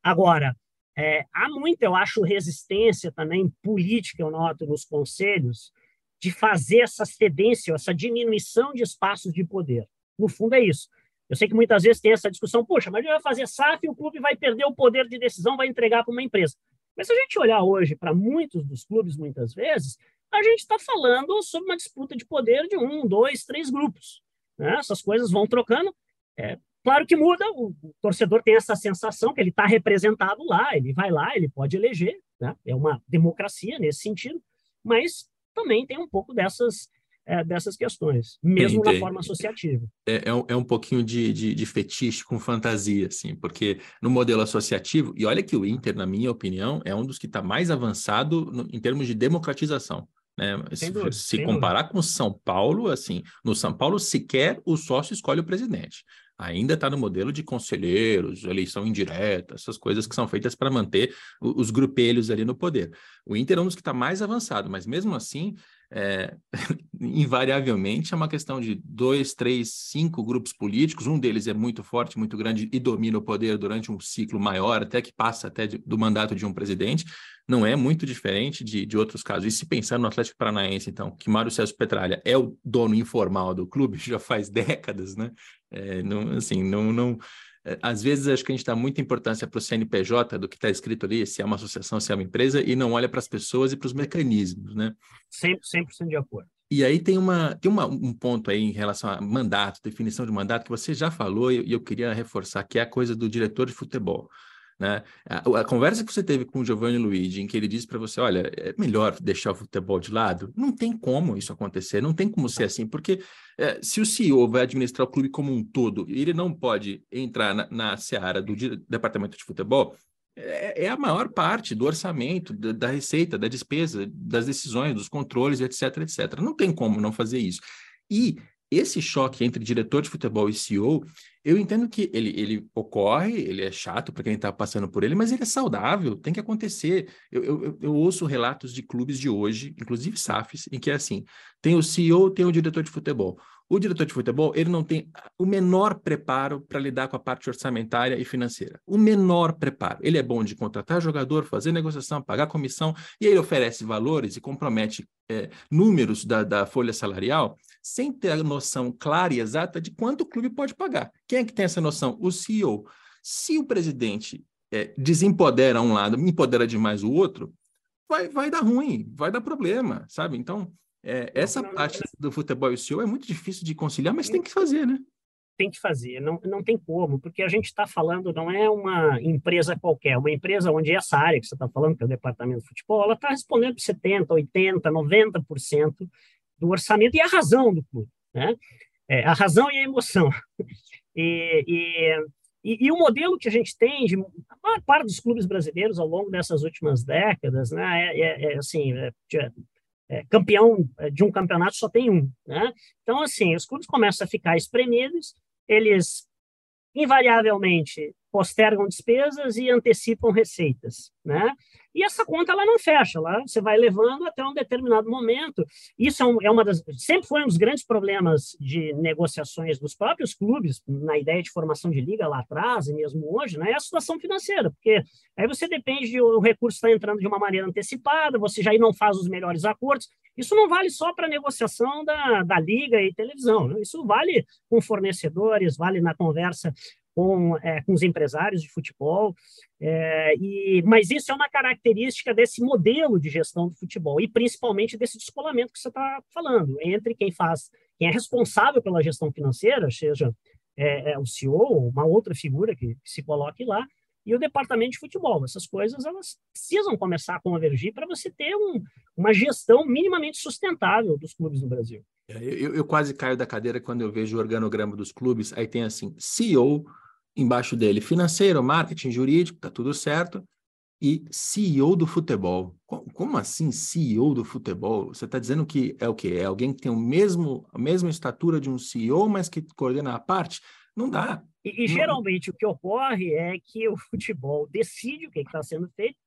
Speaker 2: Agora, é, há muita, eu acho, resistência também política, eu noto, nos conselhos, de fazer essa cedência, essa diminuição de espaços de poder. No fundo, é isso. Eu sei que muitas vezes tem essa discussão, poxa, mas vai fazer SAF e o clube vai perder o poder de decisão, vai entregar para uma empresa. Mas se a gente olhar hoje para muitos dos clubes, muitas vezes, a gente está falando sobre uma disputa de poder de um, dois, três grupos. Né? Essas coisas vão trocando. É, Claro que muda, o, torcedor tem essa sensação que ele está representado lá, ele vai lá, ele pode eleger, né? é uma democracia nesse sentido, mas também tem um pouco dessas, é, dessas questões, mesmo Entendi. na forma associativa.
Speaker 1: É, é, um, é um pouquinho de, de, de, fetiche com fantasia, assim, porque no modelo associativo, e olha que o Inter, na minha opinião, é um dos que está mais avançado no, em termos de democratização. Né? Se, dúvida, se comparar dúvida. com São Paulo, assim, no São Paulo sequer o sócio escolhe o presidente ainda está no modelo de conselheiros, eleição indireta, essas coisas que são feitas para manter os grupelhos ali no poder. O Inter é um dos que está mais avançado, mas mesmo assim, é, invariavelmente é uma questão de dois, três, cinco grupos políticos, um deles é muito forte, muito grande e domina o poder durante um ciclo maior, até que passa até de, do mandato de um presidente, não é muito diferente de, de outros casos. E se pensar no Atlético Paranaense, então, que Mário Celso Petralha é o dono informal do clube já faz décadas, né? É, não, assim, não, não, às vezes acho que a gente dá muita importância para o CNPJ, do que está escrito ali, se é uma associação, se é uma empresa, e não olha para as pessoas e para os mecanismos, né?
Speaker 2: 100%, 100 de acordo.
Speaker 1: E aí tem, uma, tem uma, um ponto aí em relação a mandato, definição de mandato, que você já falou e eu queria reforçar, que é a coisa do diretor de futebol. Né? A, a, conversa que você teve com o Giovanni Luigi, em que ele disse para você: olha, é melhor deixar o futebol de lado, não tem como isso acontecer, não tem como ser assim, porque é, se o CEO vai administrar o clube como um todo ele não pode entrar na, na seara do departamento de futebol, é, é a maior parte do orçamento, da, da, receita, da despesa, das decisões, dos controles, etc, etc. Não tem como não fazer isso. E esse choque entre diretor de futebol e CEO, eu entendo que ele, ele ocorre, ele é chato para quem está passando por ele, mas ele é saudável, tem que acontecer. Eu, eu, eu, ouço relatos de clubes de hoje, inclusive SAFs, em que é assim: tem o CEO, tem o diretor de futebol. O diretor de futebol, ele não tem o menor preparo para lidar com a parte orçamentária e financeira. O menor preparo. Ele é bom de contratar jogador, fazer negociação, pagar comissão, e ele oferece valores e compromete é, números da, da folha salarial sem ter a noção clara e exata de quanto o clube pode pagar. Quem é que tem essa noção? O CEO. Se o presidente é, desempodera um lado, empodera demais o outro, vai, vai dar ruim, vai dar problema, sabe? Então, é, essa não, parte não, do futebol e o CEO é muito difícil de conciliar, mas tem que fazer, né?
Speaker 2: Tem que fazer, não, não tem como, porque a gente está falando, não é uma empresa qualquer, uma empresa onde essa área que você está falando, que é o departamento de futebol, ela está respondendo por 70%, 80%, 90% do orçamento e a razão do clube, né? É, a razão e a emoção. E, e, e, e, o modelo que a gente tem de a maior parte dos clubes brasileiros ao longo dessas últimas décadas, né, é, é, é assim, é, é, campeão de um campeonato só tem um. Né? Então, assim, os clubes começam a ficar espremidos, eles invariavelmente postergam despesas e antecipam receitas, né? E essa conta ela não fecha, lá você vai levando até um determinado momento. Isso é, um, é, uma das sempre foi um dos grandes problemas de negociações dos próprios clubes na ideia de formação de liga lá atrás e mesmo hoje, né? É a situação financeira, porque aí você depende de o recurso estar tá entrando de uma maneira antecipada, você já não faz os melhores acordos. Isso não vale só para negociação da, da liga e televisão, né? isso vale com fornecedores, vale na conversa com, é, com os empresários de futebol, é, e, mas isso é uma característica desse modelo de gestão do futebol, e principalmente desse descolamento que você está falando, entre quem faz, quem é responsável pela gestão financeira, seja é, é o CEO ou uma outra figura que, que se coloque lá, e o departamento de futebol. Essas coisas elas precisam começar a convergir para você ter um, uma gestão minimamente sustentável dos clubes no Brasil.
Speaker 1: É, eu, eu, quase caio da cadeira quando eu vejo o organograma dos clubes, aí tem assim, CEO, embaixo dele financeiro, marketing, jurídico, tá tudo certo, e CEO do futebol. Como assim CEO do futebol? Você está dizendo que é o quê? É alguém que tem o mesmo, a mesma estatura de um CEO, mas que coordena a parte? Não dá.
Speaker 2: E, e geralmente o que ocorre é que o futebol decide o que está sendo feito,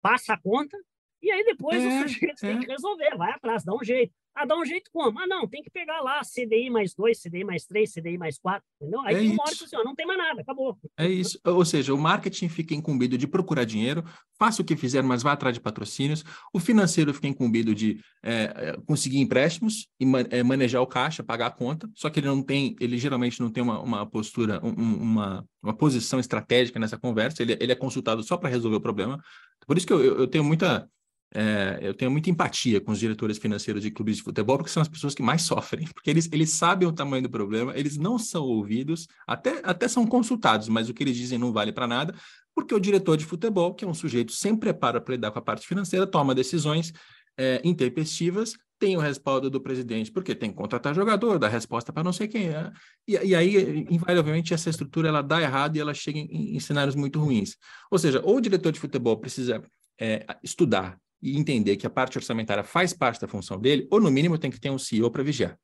Speaker 2: passa a conta, e aí depois é, o sujeito é. tem que resolver, vai atrás, dá um jeito. Ah, dá um jeito como? Ah, não, tem que pegar lá CDI mais dois, CDI mais três, CDI mais quatro, entendeu? Aí é tem uma hora que assim, ó, não tem mais nada, acabou.
Speaker 1: É isso. Ou seja, o marketing fica incumbido de procurar dinheiro, faça o que fizer, mas vá atrás de patrocínios. O financeiro fica incumbido de é, conseguir empréstimos e man é, manejar o caixa, pagar a conta, só que ele não tem, ele geralmente não tem uma, uma postura, um, uma, uma posição estratégica nessa conversa, ele, ele é consultado só para resolver o problema. Por isso que eu, eu tenho muita é, eu tenho muita empatia com os diretores financeiros de clubes de futebol, porque são as pessoas que mais sofrem, porque eles, eles sabem o tamanho do problema, eles não são ouvidos, até, até são consultados, mas o que eles dizem não vale para nada, porque o diretor de futebol, que é um sujeito sem preparo para lidar com a parte financeira, toma decisões é, intempestivas, tem o respaldo do presidente, porque tem que contratar jogador, dar resposta para não sei quem é. E, e, aí, invariavelmente, essa estrutura ela dá errado e ela chega em, em cenários muito ruins. Ou seja, ou o diretor de futebol precisa é, estudar e entender que a parte orçamentária faz parte da função dele, ou no mínimo tem que ter um CEO para vigiar.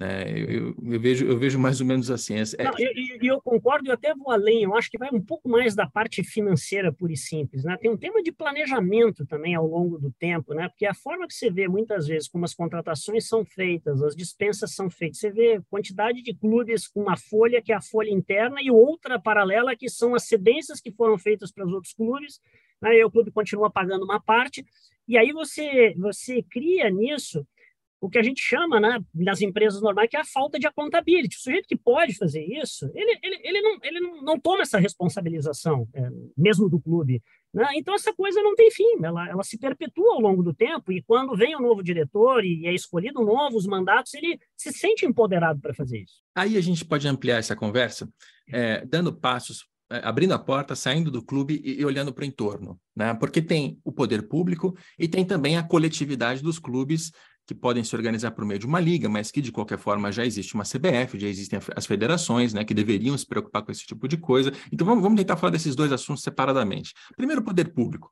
Speaker 1: Né? Eu, eu, eu, vejo, eu vejo mais ou menos assim. É...
Speaker 2: Não, e, e, eu concordo, e até vou além, eu acho que vai um pouco mais da parte financeira pura e simples. Né? Tem um tema de planejamento também ao longo do tempo, né? porque a forma que você vê muitas vezes como as contratações são feitas, as dispensas são feitas, você vê quantidade de clubes com uma folha que é a folha interna e outra paralela que são as cedências que foram feitas para os outros clubes, né? e o clube continua pagando uma parte, e aí você, você cria nisso o que a gente chama, né, nas empresas normais, que é a falta de accountability. O sujeito que pode fazer isso, ele, ele, ele, não, ele não, não toma essa responsabilização, é, mesmo do clube. Né? Então, essa coisa não tem fim, ela, ela se perpetua ao longo do tempo, e quando vem um novo diretor e é escolhido novos mandatos, ele se sente empoderado para fazer isso.
Speaker 1: Aí a gente pode ampliar essa conversa, é, dando passos é, abrindo a porta, saindo do clube e, e olhando para o entorno, né? Porque tem o poder público e tem também a coletividade dos clubes que podem se organizar por meio de uma liga, mas que de qualquer forma já existe uma CBF, já existem as federações, né, que deveriam se preocupar com esse tipo de coisa. Então vamos, vamos tentar falar desses dois assuntos separadamente. Primeiro, poder público.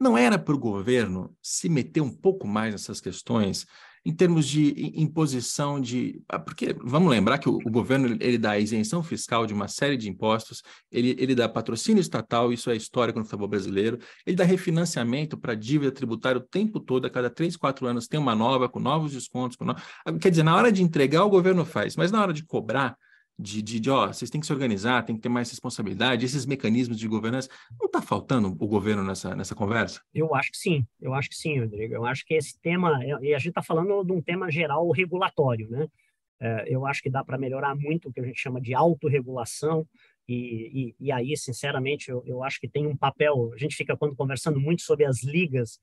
Speaker 1: Não era para o governo se meter um pouco mais nessas questões em termos de imposição de. Ah, porque vamos lembrar que o, o, governo ele dá isenção fiscal de uma série de impostos, ele, ele dá patrocínio estatal, isso é histórico no futebol brasileiro, ele dá refinanciamento para dívida tributária o tempo todo, a cada três, quatro anos tem uma nova, com novos descontos. Com no... Quer dizer, na hora de entregar, o governo faz, mas na hora de cobrar, de, de, de, ó, vocês têm que se organizar, tem que ter mais responsabilidade, esses mecanismos de governança, não está faltando o governo nessa, nessa conversa?
Speaker 2: Eu acho que sim, eu acho que sim, Rodrigo. Eu acho que esse tema, e a gente está falando de um tema geral regulatório, né? É, eu acho que dá para melhorar muito o que a gente chama de autorregulação, e, e, e aí, sinceramente, eu, eu acho que tem um papel. A gente fica, quando conversando muito sobre as ligas,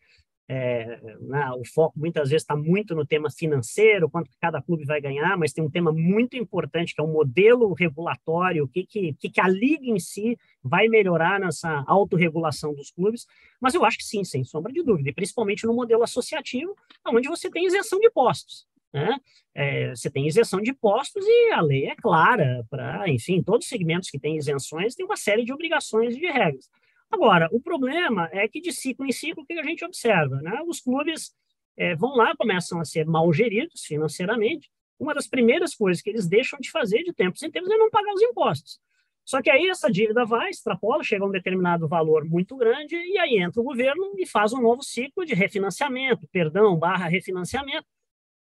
Speaker 2: é, né, o foco muitas vezes está muito no tema financeiro, quanto cada clube vai ganhar, mas tem um tema muito importante que é o modelo regulatório, o que, que, que a liga em si vai melhorar nessa autorregulação dos clubes. Mas eu acho que sim, sem sombra de dúvida, e principalmente no modelo associativo, onde você tem isenção de impostos. Né? É, você tem isenção de impostos e a lei é clara para, enfim, todos os segmentos que têm isenções têm uma série de obrigações e de regras. Agora, o problema é que de ciclo em ciclo, o que a gente observa? Né? Os clubes é, vão lá, começam a ser mal geridos financeiramente. Uma das primeiras coisas que eles deixam de fazer de tempos em tempos é não pagar os impostos. Só que aí essa dívida vai, extrapola, chega a um determinado valor muito grande, e aí entra o governo e faz um novo ciclo de refinanciamento, perdão, barra refinanciamento.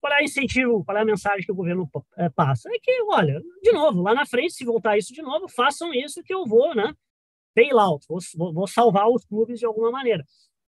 Speaker 2: Qual é o incentivo, qual é a mensagem que o governo é, passa? É que, olha, de novo, lá na frente, se voltar isso de novo, façam isso que eu vou, né? Bailout, vou, vou salvar os clubes de alguma maneira.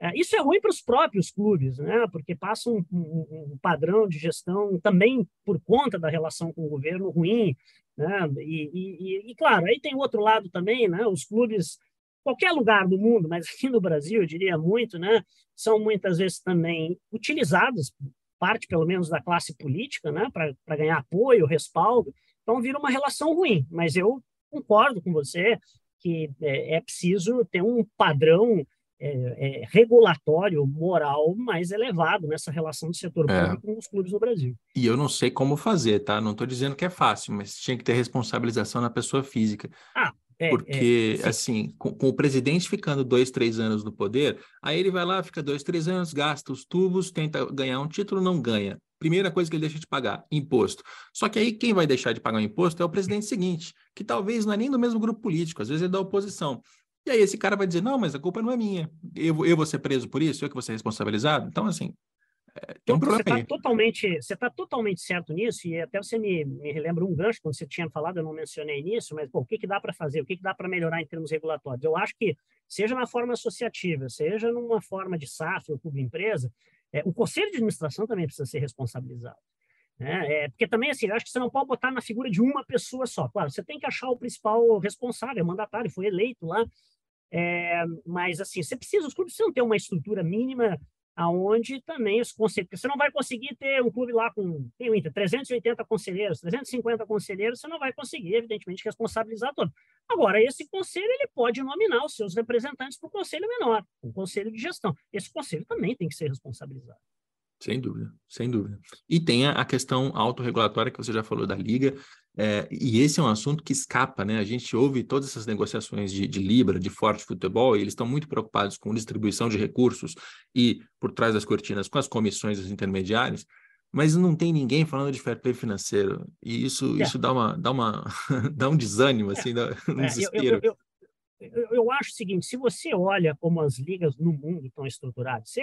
Speaker 2: É, isso é ruim para os próprios clubes, né? porque passa um, um, um, padrão de gestão também por conta da relação com o governo ruim. Né? E, e, e, claro, aí tem outro lado também, né? os clubes, qualquer lugar do mundo, mas aqui no Brasil, eu diria muito, né? são muitas vezes também utilizados, parte pelo menos da classe política, né? para ganhar apoio, respaldo. Então vira uma relação ruim, mas eu concordo com você, que é, é preciso ter um padrão é, é, regulatório, moral mais elevado nessa relação do setor é. público com os clubes no Brasil.
Speaker 1: E eu não sei como fazer, tá? Não estou dizendo que é fácil, mas tinha que ter responsabilização na pessoa física. Ah, é, Porque, é, assim, com, com, o presidente ficando dois, três anos no poder, aí ele vai lá, fica dois, três anos, gasta os tubos, tenta ganhar um título, não ganha primeira coisa que ele deixa de pagar, imposto. Só que aí quem vai deixar de pagar o imposto é o presidente seguinte, que talvez não é nem do mesmo grupo político, às vezes é da oposição. E aí esse cara vai dizer, não, mas a culpa não é minha, eu, eu vou ser preso por isso, eu que vou ser responsabilizado. Então, assim, é, tem um problema
Speaker 2: você tá
Speaker 1: aí.
Speaker 2: Totalmente, você está totalmente certo nisso, e até você me, me relembra um gancho, quando você tinha falado, eu não mencionei nisso, mas pô, o que, que dá para fazer, o que, que dá para melhorar em termos regulatórios? Eu acho que, seja na forma associativa, seja numa forma de SAF ou clube empresa, é, o conselho de administração também precisa ser responsabilizado. Né? É, porque também, assim, acho que você não pode botar na figura de uma pessoa só. Claro, você tem que achar o principal responsável, mandatário, foi eleito lá. É, mas, assim, você precisa, os clubes precisam ter uma estrutura mínima aonde também os conselheiros, você não vai conseguir ter um clube lá com, tem o Inter, 380 conselheiros, 350 conselheiros, você não vai conseguir, evidentemente, responsabilizar todos. Agora, esse conselho, ele pode nominar os seus representantes para o conselho menor, o conselho de gestão. Esse conselho também tem que ser responsabilizado.
Speaker 1: Sem dúvida, sem dúvida. E tem a questão autorregulatória que você já falou da Liga, é, e esse é um assunto que escapa, né? A gente ouve todas essas negociações de, de Libra, de forte futebol, e eles estão muito preocupados com distribuição de recursos e, por trás das cortinas, com as comissões dos intermediários, mas não tem ninguém falando de fair play financeiro. E isso, é. isso dá, uma, dá, uma, dá um desânimo, é. assim, dá um desespero.
Speaker 2: Eu, eu, eu, eu, acho o seguinte: se você olha como as ligas no mundo estão estruturadas,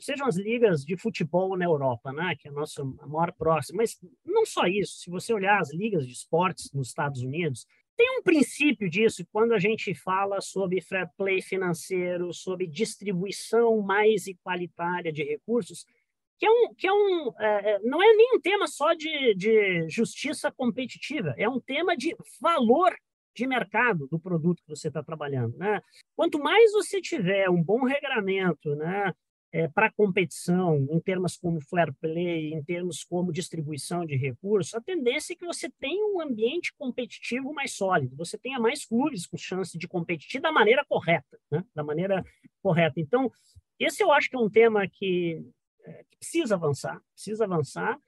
Speaker 2: sejam as ligas de futebol na Europa, né, que é a nossa maior próxima, mas não só isso, se você olhar as ligas de esportes nos Estados Unidos, tem um princípio disso quando a gente fala sobre fair play financeiro, sobre distribuição mais igualitária de recursos, que é um, que é um é, é não é nem um tema só de, de justiça competitiva, é um tema de valor de mercado do produto que você está trabalhando. Né? Quanto mais você tiver um bom regramento né, é, para competição, em termos como fair play, em termos como distribuição de recursos, a tendência é que você tenha um ambiente competitivo mais sólido, você tenha mais clubes com chance de competir da maneira correta, né? da maneira correta. Então, esse eu acho que é um tema que precisa avançar, precisa avançar,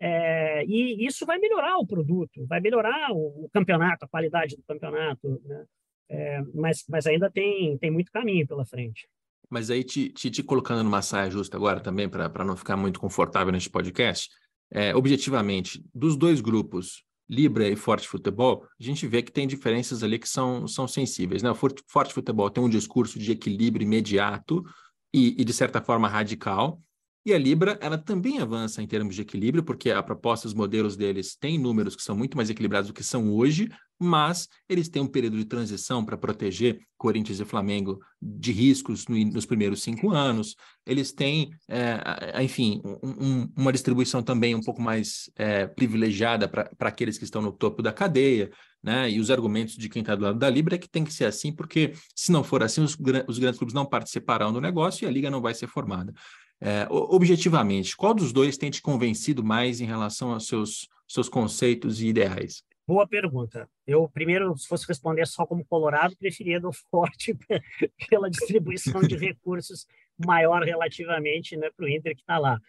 Speaker 2: é, e isso vai melhorar o produto, vai melhorar o, o campeonato, a qualidade do campeonato, né? é, mas, mas ainda tem, tem muito caminho pela frente.
Speaker 1: Mas aí, te, te, te colocando numa saia justa agora também, para não ficar muito confortável neste podcast, é, objetivamente, dos dois grupos, Libra e Forte Futebol, a gente vê que tem diferenças ali que são, são sensíveis. Né? O Forte Futebol tem um discurso de equilíbrio imediato e, e de certa forma, radical, e a Libra, ela também avança em termos de equilíbrio, porque a proposta, os modelos deles têm números que são muito mais equilibrados do que são hoje, mas eles têm um período de transição para proteger Corinthians e Flamengo de riscos no, nos primeiros cinco anos. Eles têm, é, enfim, um, uma distribuição também um pouco mais é, privilegiada para aqueles que estão no topo da cadeia. Né? E os argumentos de quem está do lado da Libra é que tem que ser assim, porque se não for assim, os, os grandes clubes não participarão do negócio e a liga não vai ser formada. É, objetivamente, qual dos dois tem te convencido mais em relação aos seus, seus conceitos e ideais?
Speaker 2: Boa pergunta. Eu, primeiro, se fosse responder só como Colorado, preferia do Forte pela distribuição de recursos maior relativamente né, para o Inter que está lá.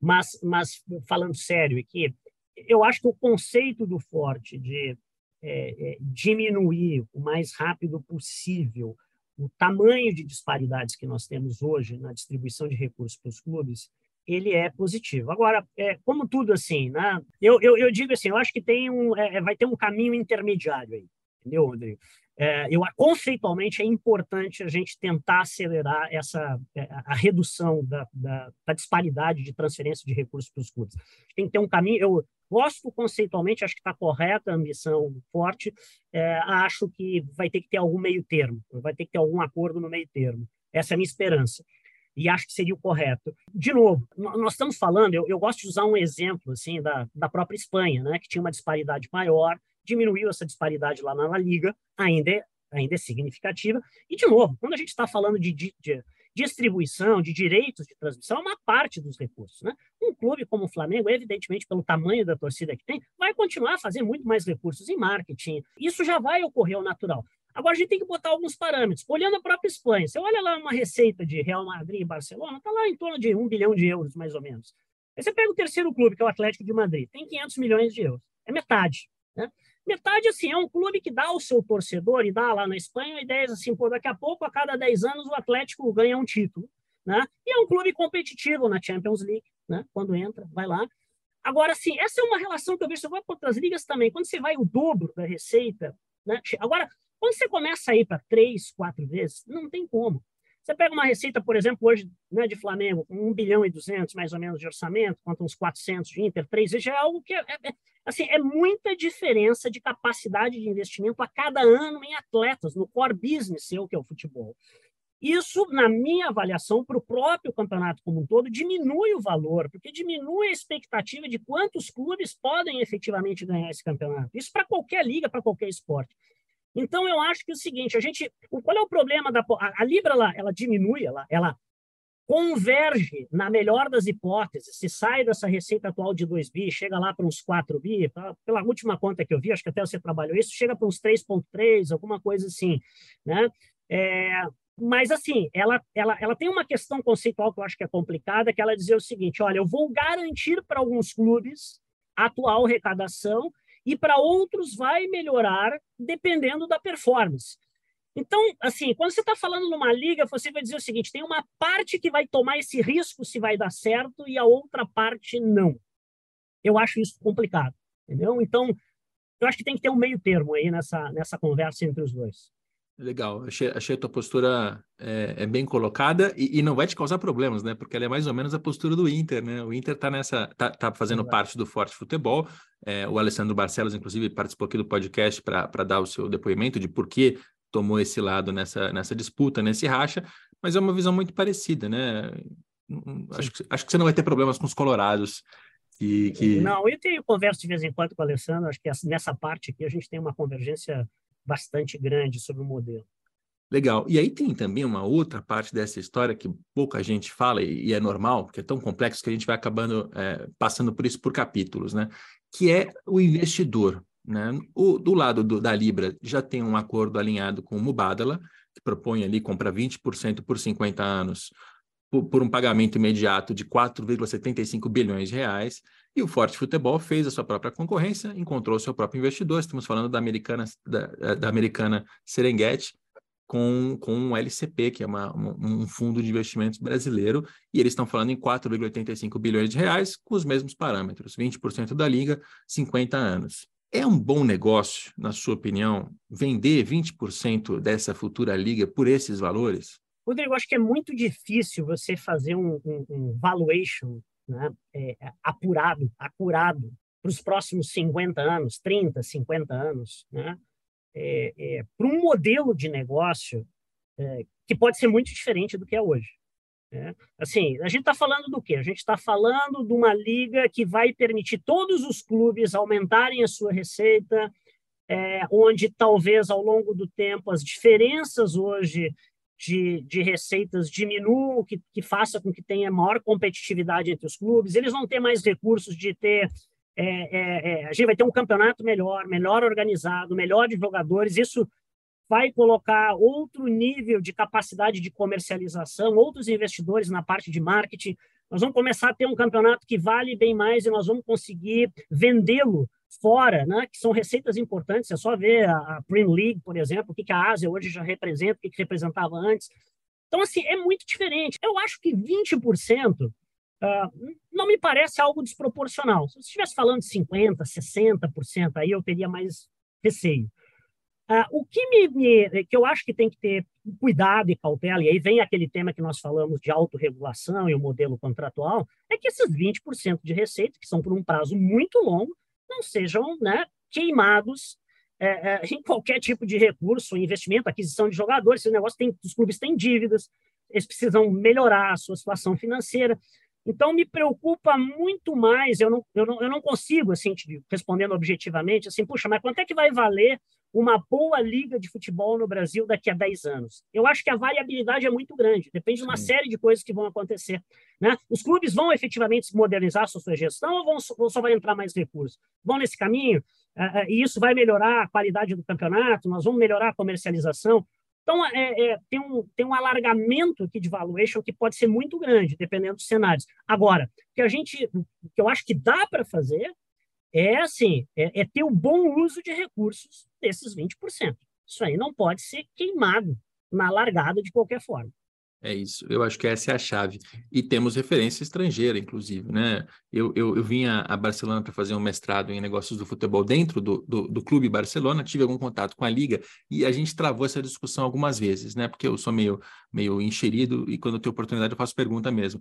Speaker 2: Mas, mas, falando sério aqui, eu acho que o conceito do Forte de é, é, diminuir o mais rápido possível o tamanho de disparidades que nós temos hoje na distribuição de recursos para os clubes, ele é positivo. Agora, é, como tudo assim, né? eu, eu, eu digo assim, eu acho que tem um, é, é vai ter um caminho intermediário aí, entendeu, Rodrigo? É, eu conceitualmente é importante a gente tentar acelerar essa é, a redução da, da, da disparidade de transferência de recursos para os clubes. Tem que ter um caminho. Eu gosto conceitualmente, acho que está correta a ambição forte. É, acho que vai ter que ter algum meio termo, vai ter que ter algum acordo no meio termo. Essa é a minha esperança e acho que seria o correto. De novo, nós estamos falando, eu, eu, gosto de usar um exemplo assim da, da própria Espanha, né, que tinha uma disparidade maior, diminuiu essa disparidade lá na La Liga, ainda é, ainda é significativa. E, de novo, quando a gente está falando de, de, de, distribuição, de direitos de transmissão, é uma parte dos recursos. Né? Um clube como o Flamengo, evidentemente, pelo tamanho da torcida que tem, vai continuar a fazer muito mais recursos em marketing. Isso já vai ocorrer ao natural. Agora, a gente tem que botar alguns parâmetros. Olhando a própria Espanha, você olha lá uma receita de Real Madrid e Barcelona, está lá em torno de um bilhão de euros, mais ou menos. Aí você pega o terceiro clube, que é o Atlético de Madrid, tem 500 milhões de euros. É metade. Né? Metade, assim, é um clube que dá ao seu torcedor, e dá lá na Espanha, ideias assim, pô, daqui a pouco, a cada 10 anos, o Atlético ganha um título. Né? E é um clube competitivo na Champions League, né? quando entra, vai lá. Agora, assim, essa é uma relação que eu vejo, você vai para outras ligas também, quando você vai o dobro da receita, né? agora, quando você começa a ir para três, quatro vezes, não tem como. Você pega uma receita, por exemplo, hoje né, de Flamengo, com 1 bilhão e 200 mais ou menos de orçamento, quanto uns 400 de Inter, três vezes, já é algo que é, é, assim, é muita diferença de capacidade de investimento a cada ano em atletas, no core business seu, que é o futebol. Isso, na minha avaliação, para o próprio campeonato como um todo, diminui o valor, porque diminui a expectativa de quantos clubes podem efetivamente ganhar esse campeonato. Isso para qualquer liga, para qualquer esporte. Então, eu acho que é o seguinte, a gente, qual é o problema da a, a Libra, ela, ela diminui, ela, ela converge, na melhor das hipóteses, se sai dessa receita atual de 2 bi, chega lá para uns 4 bi, tá? pela última conta que eu vi, acho que até você trabalhou isso, chega para uns 3,3, alguma coisa assim, né? É, mas, assim, ela, ela, ela tem uma questão conceitual que eu acho que é complicada, que ela dizer o seguinte, olha, eu vou garantir para alguns clubes a atual arrecadação e para outros vai melhorar dependendo da performance. Então, assim, quando você está falando numa liga, você vai dizer o seguinte: tem uma parte que vai tomar esse risco se vai dar certo e a outra parte não. Eu acho isso complicado, entendeu? Então, eu acho que tem que ter um meio termo aí nessa, nessa conversa entre os dois.
Speaker 1: Legal, achei, achei a tua postura é, é bem colocada e, e, não vai te causar problemas, né? Porque ela é mais ou menos a postura do Inter, né? O Inter está nessa, tá, tá fazendo Exato. parte do Forte Futebol. É, o Alessandro Barcelos, inclusive, participou aqui do podcast para dar o seu depoimento de por que tomou esse lado nessa, nessa disputa, nesse racha, mas é uma visão muito parecida, né? Acho que, acho que você não vai ter problemas com os colorados. Que, que...
Speaker 2: Não, eu tenho conversa de vez em quando com o Alessandro, acho que nessa parte aqui a gente tem uma convergência bastante grande sobre o modelo.
Speaker 1: Legal. E aí tem também uma outra parte dessa história que pouca gente fala, e, é normal, porque é tão complexo que a gente vai acabando é, passando por isso por capítulos, né? Que é o investidor. Né? O, do lado do, da Libra já tem um acordo alinhado com o Mubadala, que propõe ali comprar 20% por 50 anos por, por um pagamento imediato de 4,75 bilhões de reais. E o Forte Futebol fez a sua própria concorrência, encontrou seu próprio investidor. Estamos falando da americana, da, da americana Serengeti, com, com um LCP, que é uma, um fundo de investimentos brasileiro, e eles estão falando em 4,85 bilhões de reais, com os mesmos parâmetros, 20% da liga, 50 anos. É um bom negócio, na sua opinião, vender 20% dessa futura liga por esses valores?
Speaker 2: Rodrigo, acho que é muito difícil você fazer um, um, um valuation né, é, apurado, acurado, para os próximos 50 anos, 30, 50 anos, né, é, é, para um modelo de negócio é, que pode ser muito diferente do que é hoje. Né? Assim, a gente está falando do quê? A gente está falando de uma liga que vai permitir todos os clubes aumentarem a sua receita, é, onde talvez ao longo do tempo as diferenças hoje de, de receitas diminuam, que, que faça com que tenha maior competitividade entre os clubes. Eles vão ter mais recursos de ter é, é, é, a gente vai ter um campeonato melhor, melhor organizado, melhor de jogadores. Isso vai colocar outro nível de capacidade de comercialização, outros investidores na parte de marketing. Nós vamos começar a ter um campeonato que vale bem mais e nós vamos conseguir vendê-lo fora, né? que são receitas importantes. É só ver a, a Premier League, por exemplo, o que, que a Ásia hoje já representa, o que, que representava antes. Então, assim, é muito diferente. Eu acho que 20% Uh, não me parece algo desproporcional. Se você estivesse falando de 50%, 60%, aí eu teria mais receio. Uh, o que, me, me, que eu acho que tem que ter cuidado e cautela, e aí vem aquele tema que nós falamos de autorregulação e o modelo contratual, é que esses 20% de receita, que são por um prazo muito longo, não sejam né, queimados é, é, em qualquer tipo de recurso, investimento, aquisição de jogadores. Esse negócio tem, os clubes têm dívidas, eles precisam melhorar a sua situação financeira. Então, me preocupa muito mais, eu não, eu não, eu não consigo, assim, respondendo objetivamente, assim, puxa, mas quanto é que vai valer uma boa liga de futebol no Brasil daqui a 10 anos? Eu acho que a variabilidade é muito grande, depende de uma Sim. série de coisas que vão acontecer. Né? Os clubes vão efetivamente modernizar a sua gestão ou vão, ou só vai entrar mais recursos? Vão nesse caminho? Uh, e isso vai melhorar a qualidade do campeonato, nós vamos melhorar a comercialização. Então, é, é, tem, um, tem um alargamento aqui de valuation que pode ser muito grande, dependendo dos cenários. Agora, o que a gente, o que eu acho que dá para fazer é assim, é, é, ter o bom uso de recursos desses 20%. Isso aí não pode ser queimado na largada de qualquer forma.
Speaker 1: É isso, eu acho que essa é a chave. E temos referência estrangeira, inclusive, né? Eu, eu, eu vim a, Barcelona para fazer um mestrado em negócios do futebol dentro do, do, do, Clube Barcelona, tive algum contato com a Liga e a gente travou essa discussão algumas vezes, né? Porque eu sou meio, meio encherido e quando eu tenho oportunidade eu faço pergunta mesmo.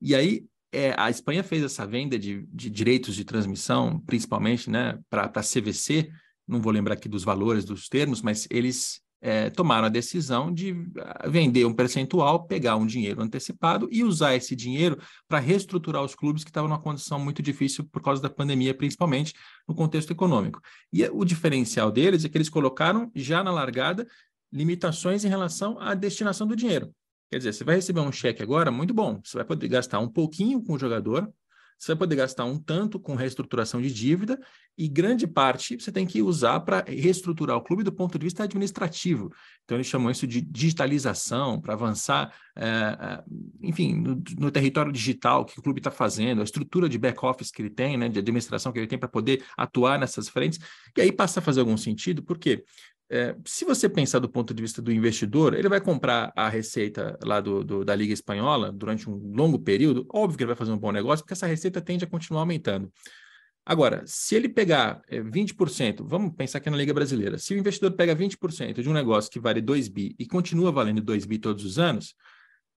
Speaker 1: E aí, é, a Espanha fez essa venda de, de direitos de transmissão, principalmente, né, para a CVC, não vou lembrar aqui dos valores, dos termos, mas eles é, tomaram a decisão de ah, vender um percentual, pegar um dinheiro antecipado e usar esse dinheiro para reestruturar os clubes que estavam numa condição muito difícil por causa da pandemia, principalmente no contexto econômico. E o diferencial deles é que eles colocaram já na largada limitações em relação à destinação do dinheiro. Quer dizer, você vai receber um cheque agora, muito bom, você vai poder gastar um pouquinho com o jogador, você vai poder gastar um tanto com reestruturação de dívida e grande parte você tem que usar para reestruturar o clube do ponto de vista administrativo. Então, eles chamam isso de digitalização, para avançar, é, enfim, no, no, território digital que o clube está fazendo, a estrutura de back-office que ele tem, né, de administração que ele tem para poder atuar nessas frentes. E aí passa a fazer algum sentido, porque é, se você pensar do ponto de vista do investidor, ele vai comprar a receita lá do, do, da Liga Espanhola durante um longo período, óbvio que ele vai fazer um bom negócio, porque essa receita tende a continuar aumentando. Agora, se ele pegar é, 20%, vamos pensar aqui na Liga Brasileira, se o investidor pega 20% de um negócio que vale 2 bi e continua valendo 2 bi todos os anos,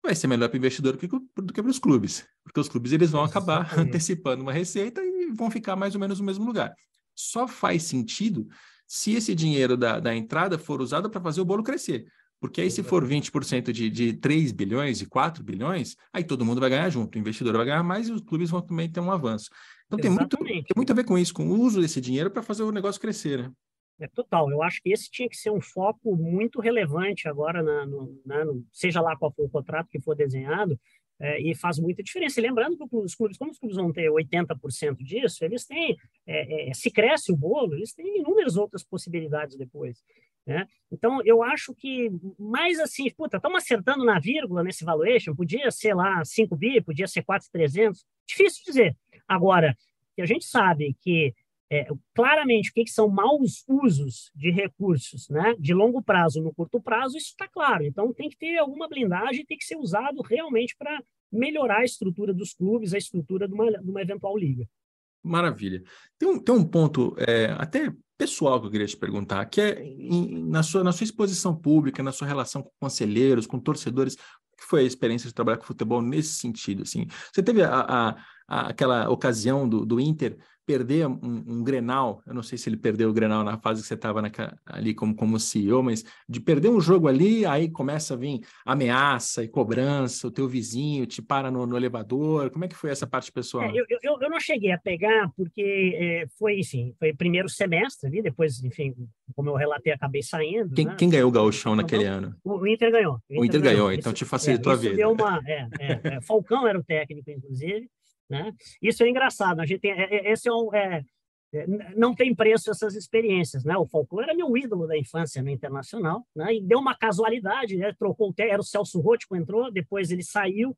Speaker 1: vai ser melhor para o investidor do que, do que para os clubes, porque os clubes eles vão acabar antecipando uma receita e vão ficar mais ou menos no mesmo lugar. Só faz sentido se esse dinheiro da, da entrada for usado para fazer o bolo crescer. Porque aí, se for 20% de, de 3 bilhões, de 4 bilhões, aí todo mundo vai ganhar junto. O investidor vai ganhar mais e os clubes vão também ter um avanço. Então, tem muito, tem muito a ver com isso, com o uso desse dinheiro para fazer o negócio crescer, né?
Speaker 2: É total. Eu acho que esse tinha que ser um foco muito relevante agora, na, no, na, no, seja lá qual for o contrato que for desenhado, é, e faz muita diferença. E lembrando que os clubes, como os clubes vão ter 80% disso, eles têm, é, é, se cresce o bolo, eles têm inúmeras outras possibilidades depois. Né? Então, eu acho que mais assim, puta, estamos acertando na vírgula nesse valuation, podia ser lá 5 bi, podia ser 4,300, difícil dizer. Agora, a gente sabe que é, claramente o que, que, são maus usos de recursos né, de longo prazo no curto prazo, isso está claro. Então, tem que ter alguma blindagem, tem que ser usado realmente para melhorar a estrutura dos clubes, a estrutura de uma, de uma eventual liga.
Speaker 1: Maravilha. Tem um, tem um ponto é, até pessoal que eu queria te perguntar, que é em, na, sua, na sua exposição pública, na sua relação com conselheiros, com torcedores, que foi a experiência de trabalhar com futebol nesse sentido? Assim? Você teve a, a, a aquela ocasião do, do Inter perder um, um, Grenal, eu não sei se ele perdeu o Grenal na fase que você estava ali como, como CEO, mas de perder um jogo ali, aí começa a vir ameaça e cobrança, o teu vizinho te para no, no elevador, como é que foi essa parte pessoal?
Speaker 2: É, eu, eu, eu, não cheguei a pegar, porque é, foi, enfim, foi primeiro semestre ali, depois, enfim, como eu relatei, acabei saindo.
Speaker 1: Quem,
Speaker 2: né?
Speaker 1: quem ganhou o gauchão naquele ano?
Speaker 2: O, Inter ganhou.
Speaker 1: O Inter, o Inter ganhou, ganhou, então te facilitou
Speaker 2: é,
Speaker 1: a vida.
Speaker 2: Deu uma, é, é, é, Falcão era o técnico, inclusive, né? Isso é engraçado. A gente tem, é, é, esse é, um, é, é não tem preço essas experiências, né? O Falcão era meu ídolo da infância no internacional, né? E deu uma casualidade, né? Trocou era o Celso Rottico entrou, depois ele saiu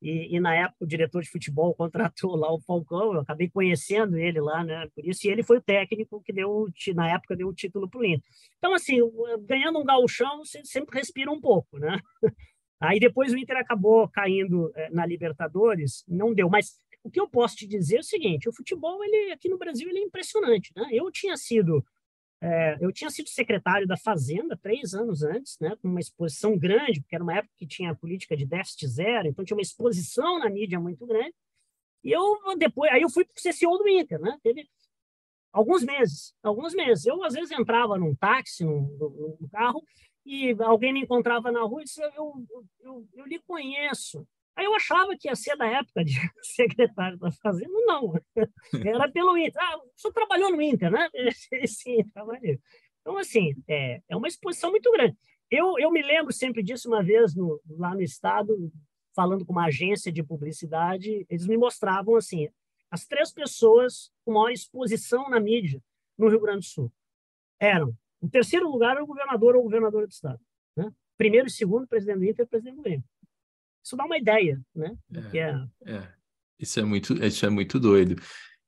Speaker 2: e, e, na época o diretor de futebol contratou lá o Falcão, eu acabei conhecendo ele lá, né? Por isso e ele foi o técnico que deu na época deu o título para o Inter. Então assim, ganhando um gauchão, você sempre respira um pouco, né? Aí depois o Inter acabou caindo eh, na Libertadores, não deu, mas o que eu posso te dizer é o seguinte: o futebol ele aqui no Brasil ele é impressionante. Né? Eu tinha sido é, eu tinha sido secretário da Fazenda três anos antes, né, com uma exposição grande, porque era uma época que tinha a política de déficit zero, então tinha uma exposição na mídia muito grande. E eu depois, aí eu fui para o CCO do Inter, né? Teve alguns meses, alguns meses. Eu às vezes entrava num táxi, num, num carro, e alguém me encontrava na rua e disse: eu, eu, eu, eu lhe conheço. Aí eu achava que ia ser da época de secretário da Fazenda. Não, era pelo Inter. Ah, o senhor trabalhou no Inter, né? Sim, trabalhei. Então, assim, é, é uma exposição muito grande. Eu, eu me lembro sempre disso uma vez no, lá no Estado, falando com uma agência de publicidade, eles me mostravam, assim, as três pessoas com maior exposição na mídia no Rio Grande do Sul. Eram, o terceiro lugar era o governador ou governadora do Estado. Né? Primeiro e segundo, presidente do Inter e presidente do Grêmio. Isso dá uma ideia, né?
Speaker 1: É, é... é. Isso é muito, isso é muito doido.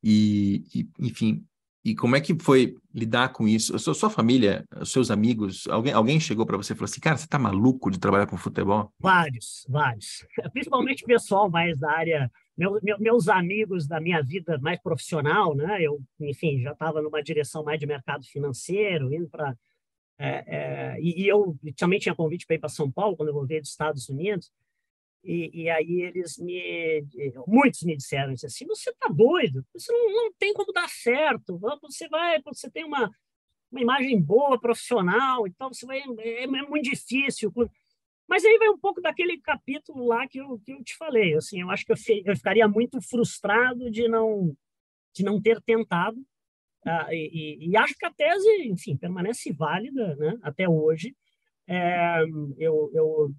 Speaker 1: E, e, enfim, e como é que foi lidar com isso? A sua, sua família, os seus amigos, alguém, alguém chegou para você e falou assim, cara, você tá maluco de trabalhar com futebol?
Speaker 2: Vários, vários. Principalmente pessoal mais da área, meu, meu, meus amigos da minha vida mais profissional, né? Eu, enfim, já estava numa direção mais de mercado financeiro, indo para é, é, e, e, eu também tinha convite para ir para São Paulo quando eu voltei dos Estados Unidos. E, e, aí eles me, muitos me disseram assim, você está doido, isso não, não tem como dar certo, você vai, você tem uma, uma imagem boa, profissional, então você vai, é, é muito difícil. Mas aí vai um pouco daquele capítulo lá que eu, que eu te falei, assim, eu acho que eu, eu ficaria muito frustrado de não, de não ter tentado, uh, e, e, e, acho que a tese, enfim, permanece válida, né, até hoje. É, eu, eu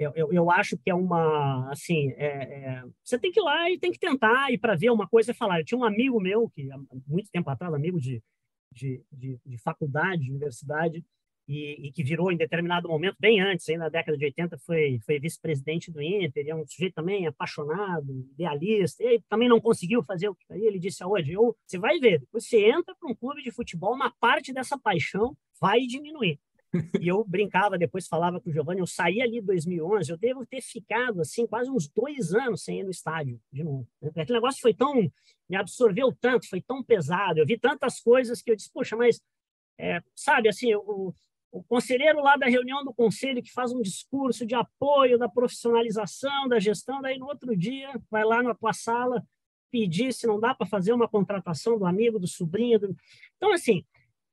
Speaker 2: eu, eu, eu, acho que é uma, assim, é, é, você tem que ir lá e tem que tentar, e para ver uma coisa e falar. Eu tinha um amigo meu, que há muito tempo atrás, amigo de, de, de, de faculdade, de universidade, e, e, que virou em determinado momento, bem antes, aí na década de 80, foi, foi vice-presidente do Inter, é um sujeito também apaixonado, idealista, e também não conseguiu fazer o que ele disse hoje. Eu, você vai ver, você entra para um clube de futebol, uma parte dessa paixão vai diminuir. E eu brincava, depois falava com o Giovanni, eu saí ali em 2011, eu devo ter ficado assim quase uns dois anos sem ir no estádio de novo. Aquele negócio foi tão, me absorveu tanto, foi tão pesado, eu vi tantas coisas que eu disse, poxa, mas, é, sabe, assim, o, o conselheiro lá da reunião do conselho que faz um discurso de apoio da profissionalização da gestão, daí no outro dia vai lá na tua sala pedir se não dá para fazer uma contratação do amigo, do sobrinho. Do... Então, assim,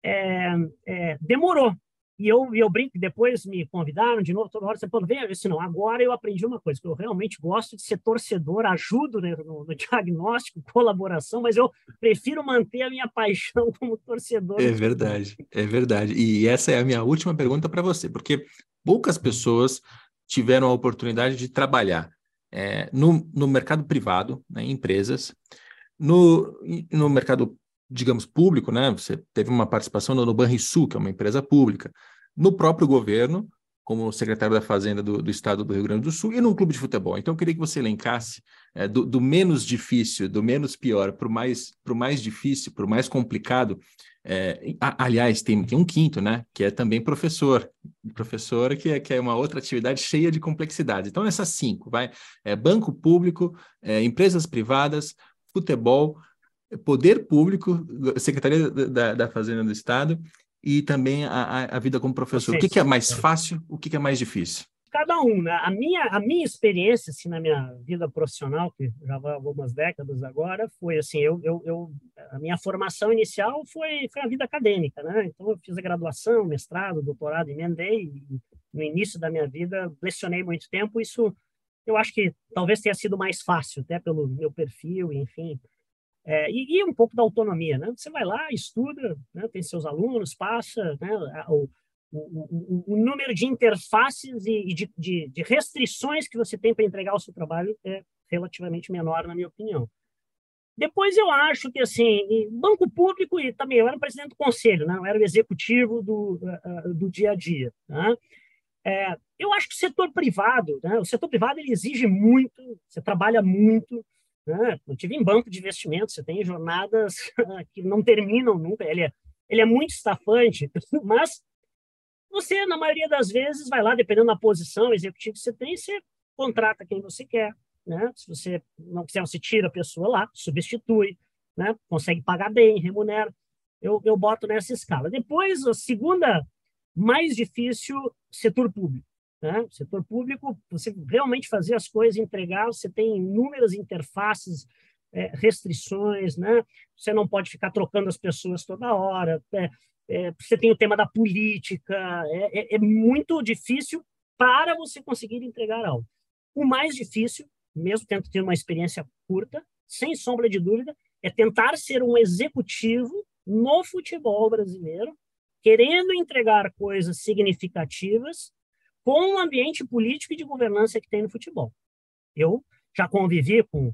Speaker 2: é, é, demorou, e eu, eu brinco, depois me convidaram de novo, toda hora você falou, vem, disse, não, agora eu aprendi uma coisa, que eu realmente gosto de ser torcedor, ajudo né, no, no, diagnóstico, colaboração, mas eu prefiro manter a minha paixão como torcedor.
Speaker 1: É verdade, é verdade. E essa é a minha última pergunta para você, porque poucas pessoas tiveram a oportunidade de trabalhar é, no, no mercado privado, né, em empresas, no, no mercado digamos, público, né? Você teve uma participação no Banrisul, que é uma empresa pública, no próprio governo, como secretário da Fazenda do, do, Estado do Rio Grande do Sul, e num clube de futebol. Então, eu queria que você elencasse é, do, do, menos difícil, do menos pior, para o mais, mais difícil, para o mais complicado. É, aliás, tem, tem um quinto, né? Que é também professor. Professor, que é, que é uma outra atividade cheia de complexidade. Então, essas cinco, vai. É, banco público, é, empresas privadas, futebol, poder público, Secretaria da, da Fazenda do Estado e também a, a vida como professor. Sim, o que, que, é mais fácil, o que, que é mais difícil?
Speaker 2: Cada um, né? A minha, a minha experiência, assim, na minha vida profissional, que já vai algumas décadas agora, foi assim, eu, eu, eu, a minha formação inicial foi, foi a vida acadêmica, né? Então, eu fiz a graduação, mestrado, doutorado, emendei, e no início da minha vida, lecionei muito tempo, isso eu acho que talvez tenha sido mais fácil, até pelo meu perfil, enfim, é, e, e, um pouco da autonomia, né? Você vai lá, estuda, né? tem seus alunos, passa, né? o, o, o, o, número de interfaces e, de, de, de restrições que você tem para entregar o seu trabalho é relativamente menor, na minha opinião. Depois eu acho que, assim, banco público, e também eu era presidente do conselho, né? eu era o executivo do, do dia a dia. Né? É, eu acho que o setor privado, né? o setor privado ele exige muito, você trabalha muito, né? Tive em banco de investimentos, você tem jornadas que não terminam nunca, ele é, ele é muito estafante, mas você, na maioria das vezes, vai lá, dependendo da posição executiva que você tem, você contrata quem você quer. Né? Se você não quiser, você tira a pessoa lá, substitui, né? consegue pagar bem, remunera. Eu, eu boto nessa escala. Depois, a segunda mais difícil, setor público. Né? Setor público, você realmente fazer as coisas, entregar, você tem inúmeras interfaces, é, restrições, né? você não pode ficar trocando as pessoas toda hora, é, é, você tem o tema da política, é, é, é muito difícil para você conseguir entregar algo. O mais difícil, mesmo tendo uma experiência curta, sem sombra de dúvida, é tentar ser um executivo no futebol brasileiro, querendo entregar coisas significativas com o ambiente político e de governança que tem no futebol. Eu já convivi com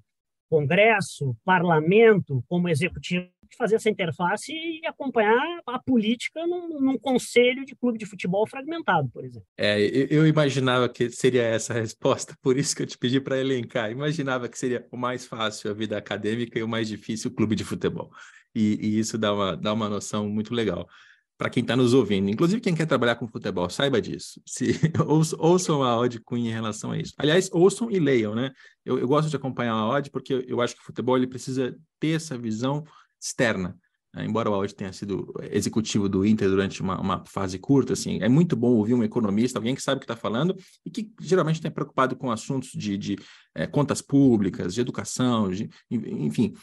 Speaker 2: Congresso, Parlamento, como executivo, fazer essa interface e acompanhar a política num, num, conselho de clube de futebol fragmentado, por exemplo.
Speaker 1: É, eu, imaginava que seria essa a resposta, por isso que eu te pedi para elencar. Imaginava que seria o mais fácil a vida acadêmica e o mais difícil o clube de futebol. E, e isso dá uma, dá uma noção muito legal para quem está nos ouvindo. Inclusive, quem quer trabalhar com futebol, saiba disso. Se, ouçam a Odd Cunha em relação a isso. Aliás, ouçam e leiam, né? Eu, eu gosto de acompanhar a Odd porque eu acho que o futebol ele precisa ter essa visão externa. Né? Embora o Audi tenha sido executivo do Inter durante uma, uma, fase curta, assim, é muito bom ouvir um economista, alguém que sabe o que está falando e que geralmente está preocupado com assuntos de, de é, contas públicas, de educação, de, enfim.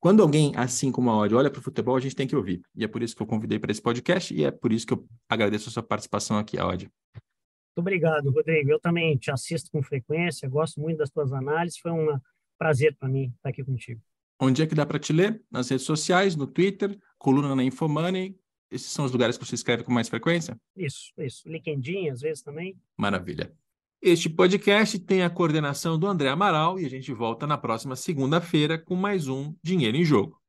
Speaker 1: Quando alguém, assim como a Audi, olha para o futebol, a gente tem que ouvir. E é por isso que eu convidei para esse podcast e é por isso que eu agradeço a sua participação aqui, Audi.
Speaker 2: Muito obrigado, Rodrigo. Eu também te assisto com frequência, gosto muito das tuas análises. Foi um prazer para mim estar aqui contigo.
Speaker 1: Onde é que dá para te ler? Nas redes sociais, no Twitter, coluna na Infomoney. Esses são os lugares que você escreve com mais frequência?
Speaker 2: Isso, isso. LinkedIn, às vezes também.
Speaker 1: Maravilha. Este podcast tem a coordenação do André Amaral e a gente volta na próxima segunda-feira com mais um Dinheiro em Jogo.